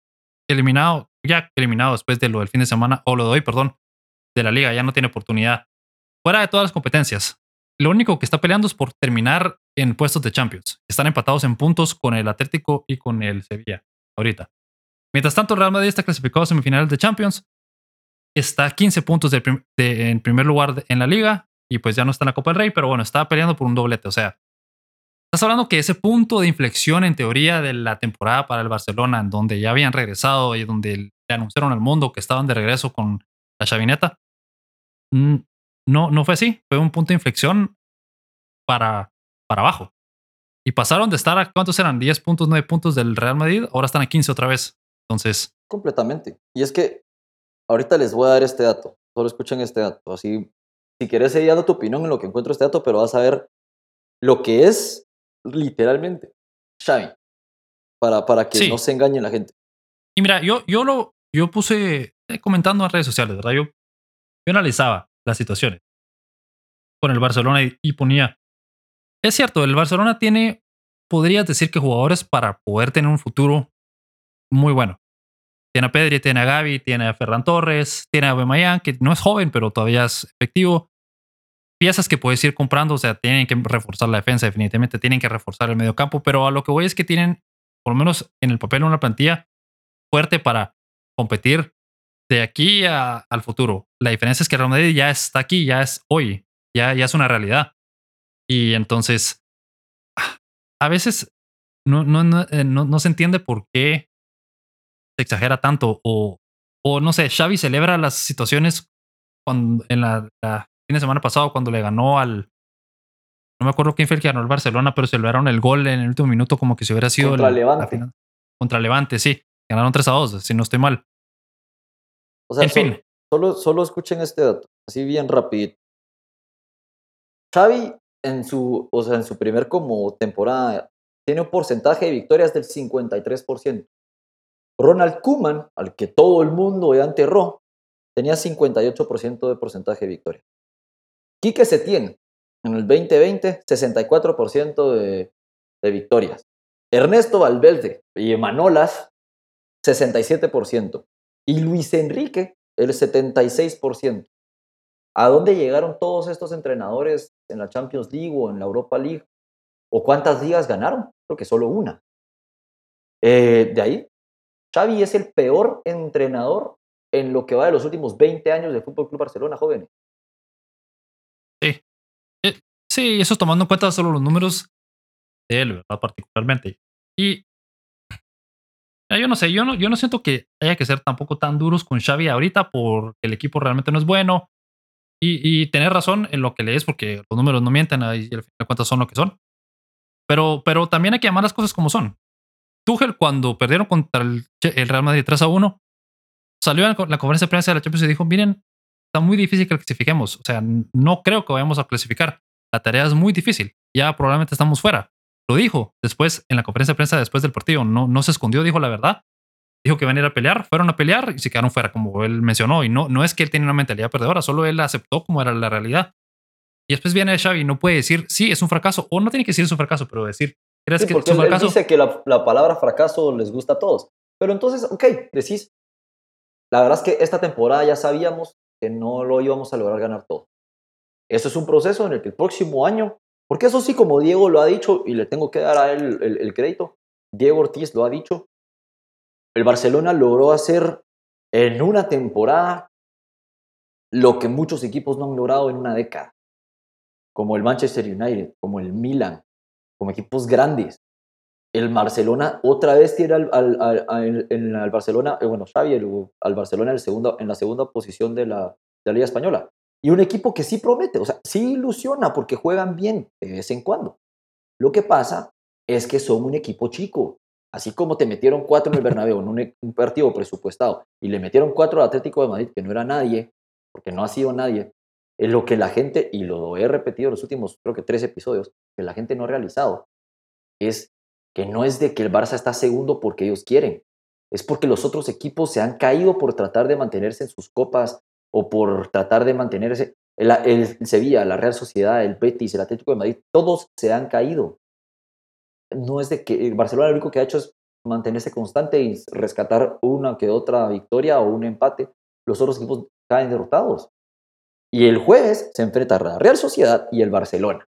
eliminado, ya eliminado después de lo del fin de semana, o lo de hoy, perdón, de la liga, ya no tiene oportunidad. Fuera de todas las competencias, lo único que está peleando es por terminar en puestos de Champions. Están empatados en puntos con el Atlético y con el Sevilla ahorita. Mientras tanto, Real Madrid está clasificado a semifinales de Champions. Está a 15 puntos en primer lugar en la liga y pues ya no está en la Copa del Rey, pero bueno, está peleando por un doblete. O sea, estás hablando que ese punto de inflexión en teoría de la temporada para el Barcelona, en donde ya habían regresado y donde le anunciaron al mundo que estaban de regreso con la chavineta, no, no fue así. Fue un punto de inflexión para, para abajo. Y pasaron de estar a, ¿cuántos eran? 10 puntos, 9 puntos del Real Madrid. Ahora están a 15 otra vez. Entonces. Completamente. Y es que ahorita les voy a dar este dato. Solo escuchen este dato. Así, si quieres seguir dando tu opinión en lo que encuentro este dato, pero vas a ver lo que es literalmente Xavi. Para, para que no se engañe la gente. Y mira, yo, yo lo yo puse eh, comentando en redes sociales, ¿verdad? Yo yo analizaba las situaciones con el Barcelona y, ponía, es cierto, el Barcelona tiene, podrías decir que jugadores para poder tener un futuro muy bueno. Tiene a Pedri, tiene a Gaby, tiene a Ferran Torres, tiene a Aubameyang, que no es joven, pero todavía es efectivo. Piezas que puedes ir comprando, o sea, tienen que reforzar la defensa, definitivamente tienen que reforzar el medio campo, pero a lo que voy es que tienen, por lo menos en el papel, una plantilla fuerte para competir de aquí al futuro. La diferencia es que Real ya está aquí, ya es hoy, ya, ya es una realidad. Y entonces, a veces no, no, no, eh, no, se entiende por qué se exagera tanto o, o no sé, Xavi celebra las situaciones cuando, en la, fin de semana pasado cuando le ganó al, no me acuerdo quién fue el que ganó el Barcelona, pero celebraron el gol en el último minuto como que si hubiera sido contra Levante. contra Levante, sí. Ganaron 3 a 2, si no estoy mal. O sea, Solo, solo, escuchen este dato, así bien rapidito. Xavi en su, o sea, en su primer como temporada tiene un porcentaje de victorias del 53%. Ronald Kuman, al que todo el mundo ya enterró, tenía 58% de porcentaje de victoria. Quique Setién, en el 2020, 64% de, de victorias. Ernesto Valverde y Manolas, 67% y Luis Enrique el 76%. ¿A dónde llegaron todos estos entrenadores en la Champions League o en la Europa League? ¿O cuántas ligas ganaron? Creo que solo una. Eh, de ahí, Xavi es el peor entrenador en lo que va de los últimos 20 años del Fútbol Club Barcelona, jóvenes. Sí. Eso tomando en cuenta solo los números de él. Particularmente. Y (clears throat) yo no sé, yo no, yo no siento que haya que ser tampoco tan duros con Xavi ahorita porque el equipo realmente no es bueno. Y, y tener razón en lo que lees, porque los números no mienten, y al final de cuentas son lo que son. Pero, pero también hay que llamar las cosas como son. Tuchel, cuando perdieron contra el, Real Madrid 3 a 1, salió en la conferencia de prensa de la Champions y dijo: Miren, está muy difícil que clasifiquemos. O sea, no creo que vayamos a clasificar. La tarea es muy difícil. Ya probablemente estamos fuera. Lo dijo después en la conferencia de prensa después del partido. No, no se escondió, dijo la verdad. Dijo que iban a ir a pelear, fueron a pelear y se quedaron fuera, como él mencionó. Y no, no es que él tenía una mentalidad perdedora, solo él aceptó como era la realidad. Y después viene Xavi y no puede decir, sí, es un fracaso, o no tiene que decir es un fracaso, pero decir, ¿crees que es un fracaso? Él dice que la, la, palabra fracaso les gusta a todos. Pero entonces, ok, decís, la verdad es que esta temporada ya sabíamos que no lo íbamos a lograr ganar todo. Eso es un proceso en el que el próximo año, porque eso sí, como Diego lo ha dicho, y le tengo que dar a él el, el crédito, Diego Ortiz lo ha dicho, el Barcelona logró hacer en una temporada lo que muchos equipos no han logrado en una década como el Manchester United, como el Milan, como equipos grandes. El Barcelona otra vez tiene al, al, Barcelona, eh, bueno, Xavi, al Barcelona en, segundo, en la segunda posición de la, de la Liga Española. Y un equipo que sí promete, o sea, sí ilusiona porque juegan bien de vez en cuando. Lo que pasa es que son un equipo chico. Así como te metieron cuatro en el Bernabéu, en un, un partido presupuestado, y le metieron cuatro al Atlético de Madrid, que no era nadie, porque no ha sido nadie, es lo que la gente, y lo he repetido en los últimos, creo que tres episodios, que la gente no ha realizado, es que no es de que el Barça está segundo porque ellos quieren, es porque los otros equipos se han caído por tratar de mantenerse en sus copas o por tratar de mantenerse. El, Sevilla, la Real Sociedad, el Betis, el Atlético de Madrid, todos se han caído. No es de que el Barcelona lo único que ha hecho es mantenerse constante y rescatar una que otra victoria o un empate. Los otros equipos caen derrotados. Y el jueves se enfrenta a la Real Sociedad y el Barcelona.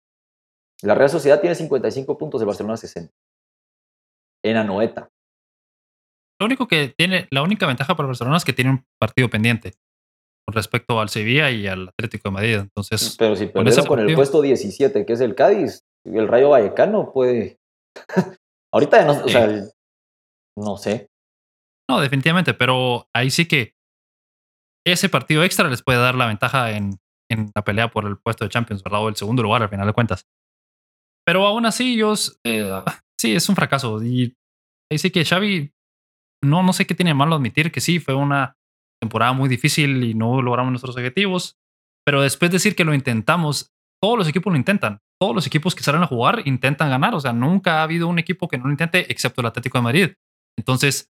La Real Sociedad tiene 55 puntos, el Barcelona 60. En Anoeta. Lo único que tiene, la única ventaja para el Barcelona es que tiene un partido pendiente con respecto al Sevilla y al Atlético de Madrid. Entonces, pero si perdieron con, el puesto 17, que es el Cádiz, el Rayo Vallecano puede. (laughs) Ahorita no, o sea, no sé. No, definitivamente, pero ahí sí que ese partido extra les puede dar la ventaja en, en la pelea por el puesto de Champions, ¿verdad? O el segundo lugar al final de cuentas. Pero aún así, ellos, eh, (laughs) sí, es un fracaso. Y ahí sí que Xavi, no, no sé qué tiene malo admitir que sí, fue una temporada muy difícil y no logramos nuestros objetivos. Pero después de decir que lo intentamos, todos los equipos lo intentan. Todos los equipos que salen a jugar intentan ganar. O sea, nunca ha habido un equipo que no lo intente, excepto el Atlético de Madrid. Entonces,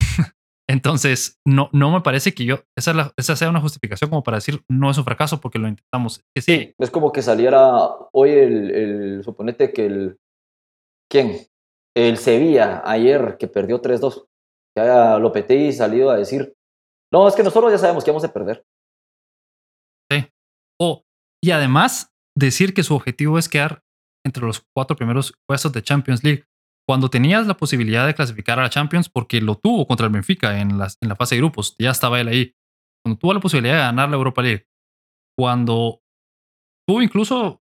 (laughs) entonces, no, no me parece que yo, esa, esa sea una justificación como para decir no es un fracaso porque lo intentamos. Que sí. Es como que saliera hoy el, el suponete que el, ¿quién? El Sevilla ayer que perdió 3-2. Que haya Lopetegui salido a decir, no, es que nosotros ya sabemos que vamos a perder. Sí. Oh, y además decir que su objetivo es quedar entre los cuatro primeros puestos de Champions League cuando tenías la posibilidad de clasificar a la Champions, porque lo tuvo contra el Benfica en, la fase de grupos, ya estaba él ahí. Cuando tuvo la posibilidad de ganar la Europa League, cuando tuvo incluso,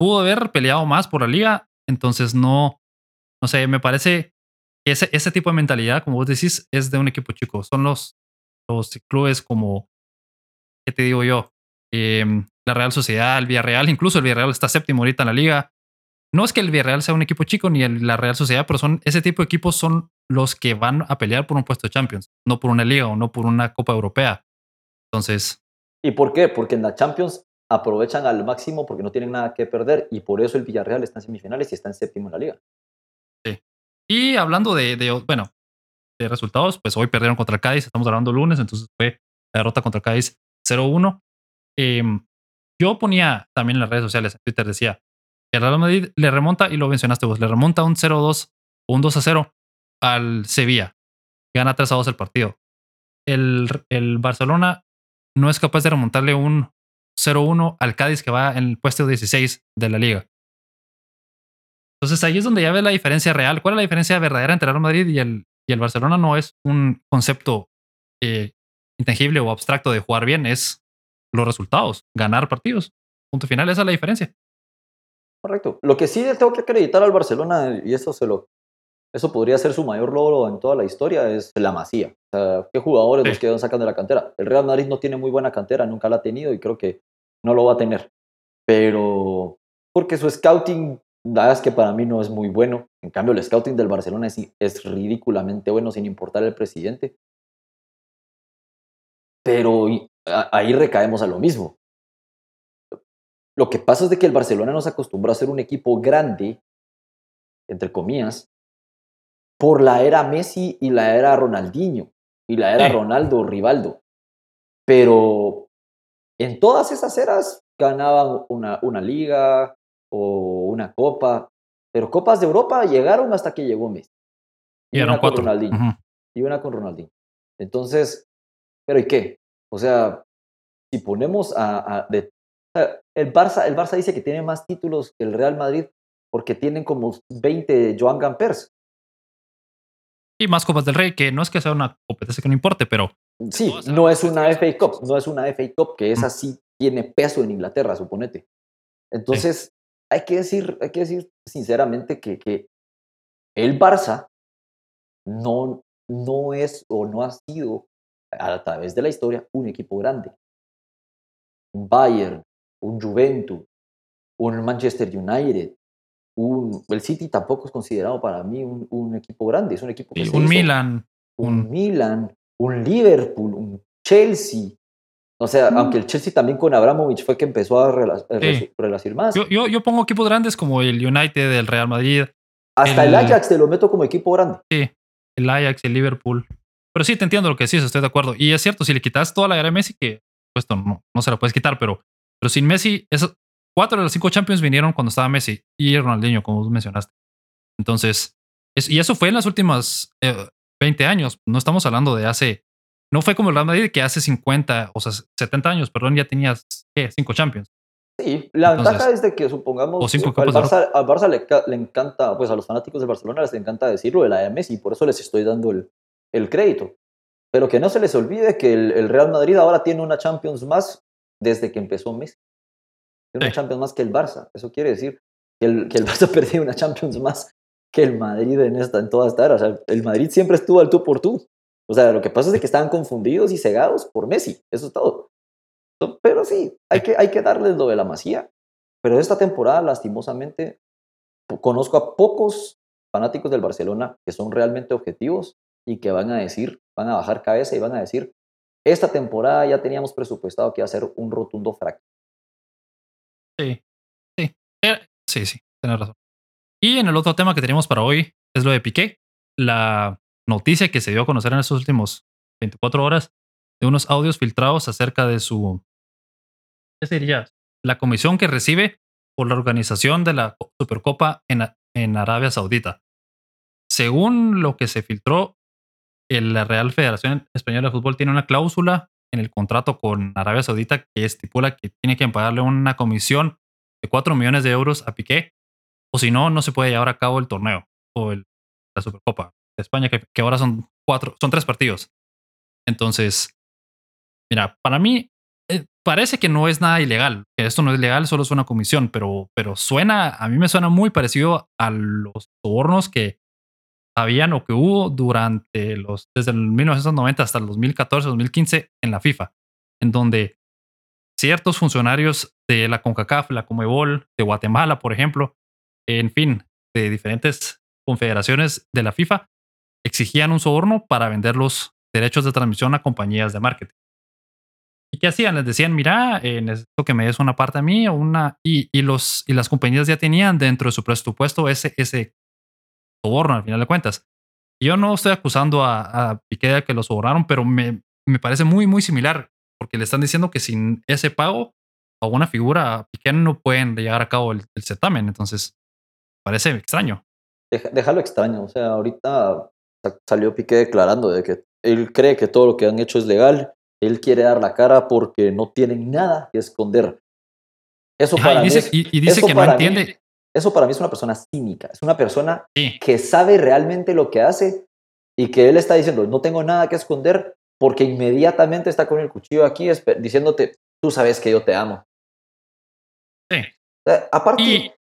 pudo haber peleado más por la liga, entonces no, no sé, me parece que ese, ese tipo de mentalidad, como vos decís, es de un equipo chico. Son los, los clubes como, ¿qué te digo yo? Em, la Real Sociedad, el Villarreal, incluso el Villarreal está séptimo ahorita en la liga no es que el Villarreal sea un equipo chico ni la Real Sociedad, pero son ese tipo de equipos son los que van a pelear por un puesto de Champions, no por una liga o no por una Copa Europea. Entonces. ¿Y por qué? Porque en la Champions aprovechan al máximo porque no tienen nada que perder y por eso el Villarreal está en semifinales y está en séptimo en la liga. Sí. Y hablando de, bueno, de resultados, pues hoy perdieron contra el Cádiz, estamos hablando lunes, entonces fue la derrota contra el Cádiz 0-1. Em, yo ponía también en las redes sociales, en Twitter decía, el Real Madrid le remonta, y lo mencionaste vos, le remonta un 0-2 o un 2-0 al Sevilla. Gana 3-2 el partido. El, el Barcelona no es capaz de remontarle un 0-1 al Cádiz que va en el puesto 16 de la liga. Entonces ahí es donde ya ves la diferencia real. ¿Cuál es la diferencia verdadera entre el Real Madrid y el, y el Barcelona? No es un concepto eh, intangible o abstracto de jugar bien, es los resultados, ganar partidos. Punto final, esa es la diferencia. Correcto. Lo que sí tengo que acreditar al Barcelona, y eso se lo, eso podría ser su mayor logro en toda la historia, es la masía. O sea, ¿qué jugadores los quedan sacando de la cantera? El Real Madrid no tiene muy buena cantera, nunca la ha tenido, y creo que no lo va a tener. Pero porque su scouting, es que para mí no es muy bueno. En cambio, el scouting del Barcelona es, es ridículamente bueno sin importar el presidente. Pero ahí recaemos a lo mismo. Lo que pasa es de que el Barcelona nos acostumbró a ser un equipo grande, entre comillas, por la era Messi y la era Ronaldinho y la era Ronaldo Rivaldo. Pero en todas esas eras ganaban una, una liga o una copa, pero copas de Europa llegaron hasta que llegó Messi. Y, una con Ronaldinho. Y una con Ronaldinho. Entonces, ¿pero y qué? O sea, si ponemos a, el Barça, el Barça dice que tiene más títulos que el Real Madrid porque tienen como 20 Joan Gampers. Y más Copas del Rey, que no es que sea una competencia que no importe, pero... Sí, no es una FA Cup, no es una FA Cup que esa sí tiene peso en Inglaterra, suponete. Entonces, hay, que decir, hay que decir sinceramente que, que el Barça no, no es o no ha sido a través de la historia un equipo grande. Un Bayern, un Juventus, un Manchester United, un, el City tampoco es considerado para mí un, un equipo grande, es un equipo que un Milan, un, Milan, un Liverpool, un Chelsea. O sea, mm. aunque el Chelsea también con Abramovich fue que empezó a relacionar más. Yo, yo, yo, pongo equipos grandes como el United, el Real Madrid. Hasta el, Ajax te lo meto como equipo grande. Sí, el Ajax, el Liverpool. Pero sí, te entiendo lo que decís, estoy de acuerdo. Y es cierto, si le quitas toda la era de Messi, que puesto no, no se la puedes quitar, pero, pero sin Messi, cuatro de los cinco Champions vinieron cuando estaba Messi y Ronaldinho, como vos mencionaste. Entonces, y eso fue en las últimas 20 eh, años. No estamos hablando de hace. No fue como el Real Madrid que hace 50, o sea, 70 años, perdón, ya tenías, ¿qué? Cinco Champions. Sí, la ventaja es de que supongamos o cinco al Barça, al Barça le, le, encanta, pues a los fanáticos de Barcelona les encanta decirlo de la de Messi, por eso les estoy dando el, el crédito. Pero que no se les olvide que el, Real Madrid ahora tiene una Champions más desde que empezó Messi. Tiene una Champions más que el Barça. Eso quiere decir que el, que el Barça (laughs) perdió una Champions más que el Madrid en, esta, en toda esta era. O sea, el Madrid siempre estuvo al tú por tú. O sea, lo que pasa es que estaban confundidos y cegados por Messi. Eso es todo. Pero sí, hay que, hay que darles lo de la masía. Pero esta temporada, lastimosamente, conozco a pocos fanáticos del Barcelona que son realmente objetivos y que van a decir, van a bajar cabeza y van a decir, esta temporada ya teníamos presupuestado que iba a ser un rotundo fracaso. Sí, sí, eh, sí, sí, tienes razón. Y en el otro tema que tenemos para hoy es lo de Piqué, la noticia que se dio a conocer en estos últimos 24 horas de unos audios filtrados acerca de su, ¿qué sería? La comisión que recibe por la organización de la Supercopa en, en Arabia Saudita. Según lo que se filtró, la Real Federación Española de Fútbol tiene una cláusula en el contrato con Arabia Saudita que estipula que tiene que pagarle una comisión de 4 millones de euros a Piqué, o si no, no se puede llevar a cabo el torneo o la Supercopa España, que, ahora son cuatro, son tres partidos. Entonces, mira, para mí eh, parece que no es nada ilegal, que esto no es legal, solo es una comisión, pero, pero suena, a mí me suena muy parecido a los sobornos que habían o que hubo durante los, desde el 1990 hasta el 2014, 2015 en la FIFA, en donde ciertos funcionarios de la CONCACAF, la Comebol, de Guatemala, por ejemplo, en fin, de diferentes confederaciones de la FIFA, exigían un soborno para vender los derechos de transmisión a compañías de marketing. ¿Y qué hacían? Les decían, mira, eh, necesito que me des una parte a mí o una... Y, y, los, y las compañías ya tenían dentro de su presupuesto ese, ese soborno al final de cuentas. Yo no estoy acusando a, a Piqué de que lo sobornaron, pero me, me, parece muy, muy similar, porque le están diciendo que sin ese pago a una figura, Piqué no pueden llevar a cabo el, el certamen. Entonces, parece extraño. déjalo extraño. O sea, ahorita salió Piqué declarando de que él cree que todo lo que han hecho es legal. Él quiere dar la cara porque no tienen nada que esconder. Eso para y dice, y, dice que no entiende. Eso para mí es una persona cínica, es una persona que sabe realmente lo que hace y que él está diciendo, no tengo nada que esconder porque inmediatamente está con el cuchillo aquí diciéndote, tú sabes que yo te amo. Sí. aparte,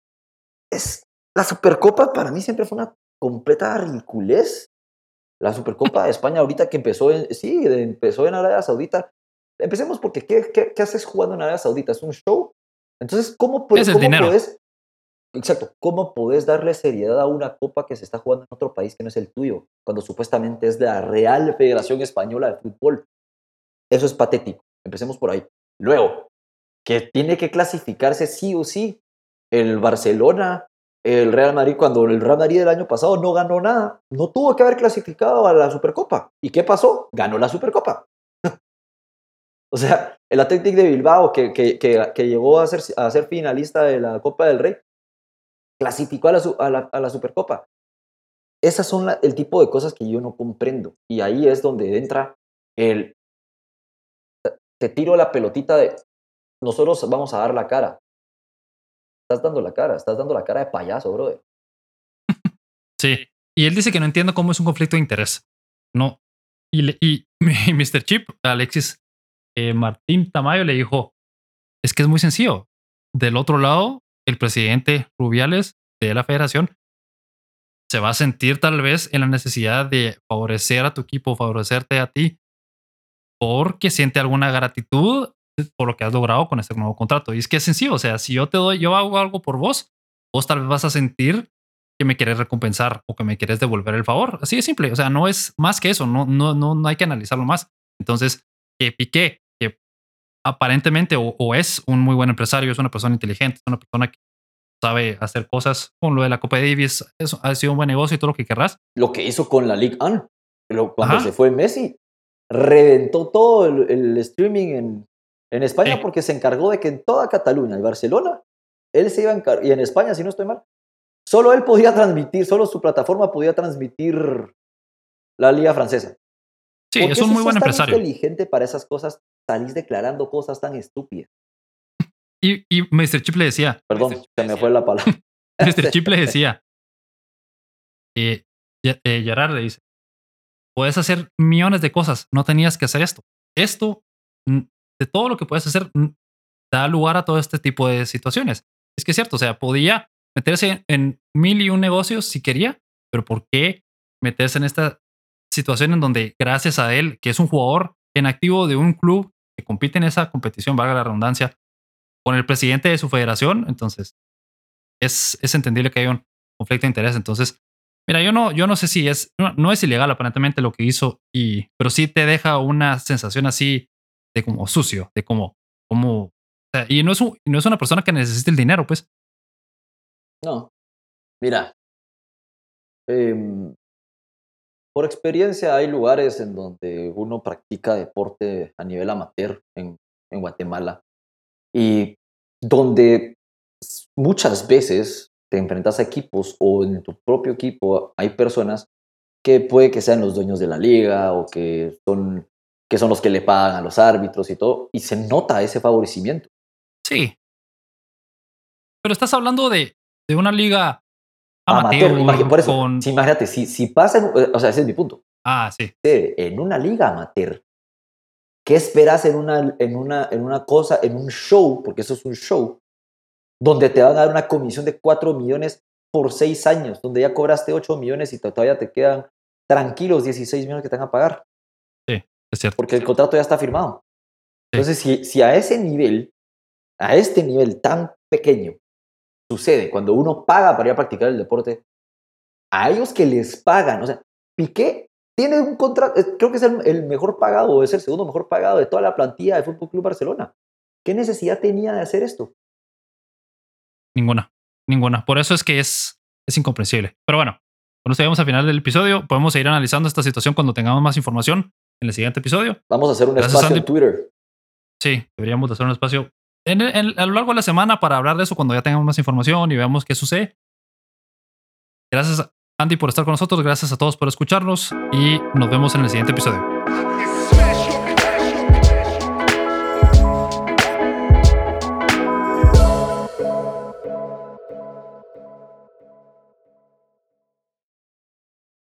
es, la Supercopa para mí siempre fue una completa ridiculez. La Supercopa de España ahorita que empezó, en, sí, empezó en Arabia Saudita, empecemos porque ¿qué, qué, qué haces jugando en Arabia Saudita? ¿Es un show? Entonces, ¿cómo, puedes, Es el dinero. podés, exacto, cómo podés darle seriedad a una copa que se está jugando en otro país que no es el tuyo, cuando supuestamente es de la Real Federación Española de Fútbol? Eso es patético. Empecemos por ahí. Luego, que tiene que clasificarse sí o sí el Barcelona, el Real Madrid, cuando el Real Madrid del año pasado no ganó nada, no tuvo que haber clasificado a la Supercopa. ¿Y qué pasó? Ganó la Supercopa. (laughs) o sea, el Athletic de Bilbao, que, que, que, llegó a ser, a ser, finalista de la Copa del Rey, clasificó a la, a la, a la Supercopa. Esas son el tipo de cosas que yo no comprendo. Y ahí es donde entra el... Te tiro la pelotita de... Nosotros vamos a dar la cara. Estás dando la cara, estás dando la cara de payaso, brother. Sí. Y él dice que no entiende cómo es un conflicto de interés. No. Y, le, y, (laughs) y Mr. Chip, Alexis eh, Martín Tamayo, le dijo: Es que es muy sencillo. Del otro lado, el presidente Rubiales de la federación se va a sentir tal vez en la necesidad de favorecer a tu equipo, favorecerte a ti, porque siente alguna gratitud por lo que has logrado con este nuevo contrato. Y es que es sencillo, o sea, si yo te doy, yo hago algo por vos, vos tal vez vas a sentir que me quieres recompensar o que me quieres devolver el favor. Así de simple, o sea, no es más que eso, no, no, no, no hay que analizarlo más. Entonces, que Piqué, que aparentemente o, o, es un muy buen empresario, es una persona inteligente, es una persona que sabe hacer cosas con lo de la Copa Davis, eso ha sido un buen negocio y todo lo que querrás. Lo que hizo con la Ligue 1, cuando Ajá. se fue Messi, reventó todo el, el streaming en, en España Sí. porque se encargó de que en toda Cataluña y Barcelona, él se iba a encargar, y en España, si no estoy mal, solo él podía transmitir, solo su plataforma podía transmitir la liga francesa. Sí, es un muy buen empresario. inteligente para esas cosas, salís declarando cosas tan estúpidas. Y, y Mr. Chip le decía, Perdón, se me fue la palabra. (laughs) Mr. Chip le (laughs) decía, eh, eh, Gerard le dice, puedes hacer millones de cosas, no tenías que hacer esto. Esto, de todo lo que puedes hacer, mm, da lugar a todo este tipo de situaciones. Es que es cierto, o sea, podía meterse en mil y un negocios si quería, pero ¿por qué meterse en esta situación en donde gracias a él, que es un jugador en activo de un club que compite en esa competición, valga la redundancia, con el presidente de su federación, entonces es, es entendible que haya un conflicto de interés. Entonces, mira, yo no, yo no sé si es, no, no es ilegal aparentemente lo que hizo, y, pero sí te deja una sensación así de como sucio, de como, como, y no es, un, no es una persona que necesite el dinero, pues. No, mira, eh, por experiencia hay lugares en donde uno practica deporte a nivel amateur en, en Guatemala y donde muchas veces te enfrentas a equipos o en tu propio equipo hay personas que puede que sean los dueños de la liga o que son, que son los que le pagan a los árbitros y todo, y se nota ese favorecimiento. Sí. Pero estás hablando de, de una liga amateur, amateur por eso, con... imagínate, si, si pasa, en, o sea, ese es mi punto. Ah, sí. En una liga amateur, ¿qué esperas en una, en, una, en una cosa, en un show, porque eso es un show, donde te van a dar una comisión de 4 millones por 6 años, donde ya cobraste 8 millones y todavía te quedan tranquilos 16 millones que te van a pagar? Sí, es cierto. Porque el contrato ya está firmado. Sí. Entonces, si, si a ese nivel, a este nivel tan pequeño, sucede cuando uno paga para ir a practicar el deporte, a ellos que les pagan, o sea, Piqué tiene un contrato, creo que es el, el, mejor pagado, o es el segundo mejor pagado de toda la plantilla de Fútbol Club Barcelona. ¿Qué necesidad tenía de hacer esto? Ninguna, ninguna. Por eso es que es, es incomprensible. Pero bueno, cuando llegamos al final del episodio, podemos seguir analizando esta situación cuando tengamos más información en el siguiente episodio. Vamos a hacer un Gracias, espacio Andy. en Twitter. Sí, deberíamos hacer un espacio en, en, a lo largo de la semana para hablar de eso cuando ya tengamos más información y veamos qué sucede. Gracias, Andy, por estar con nosotros. Gracias a todos por escucharnos y nos vemos en el siguiente episodio.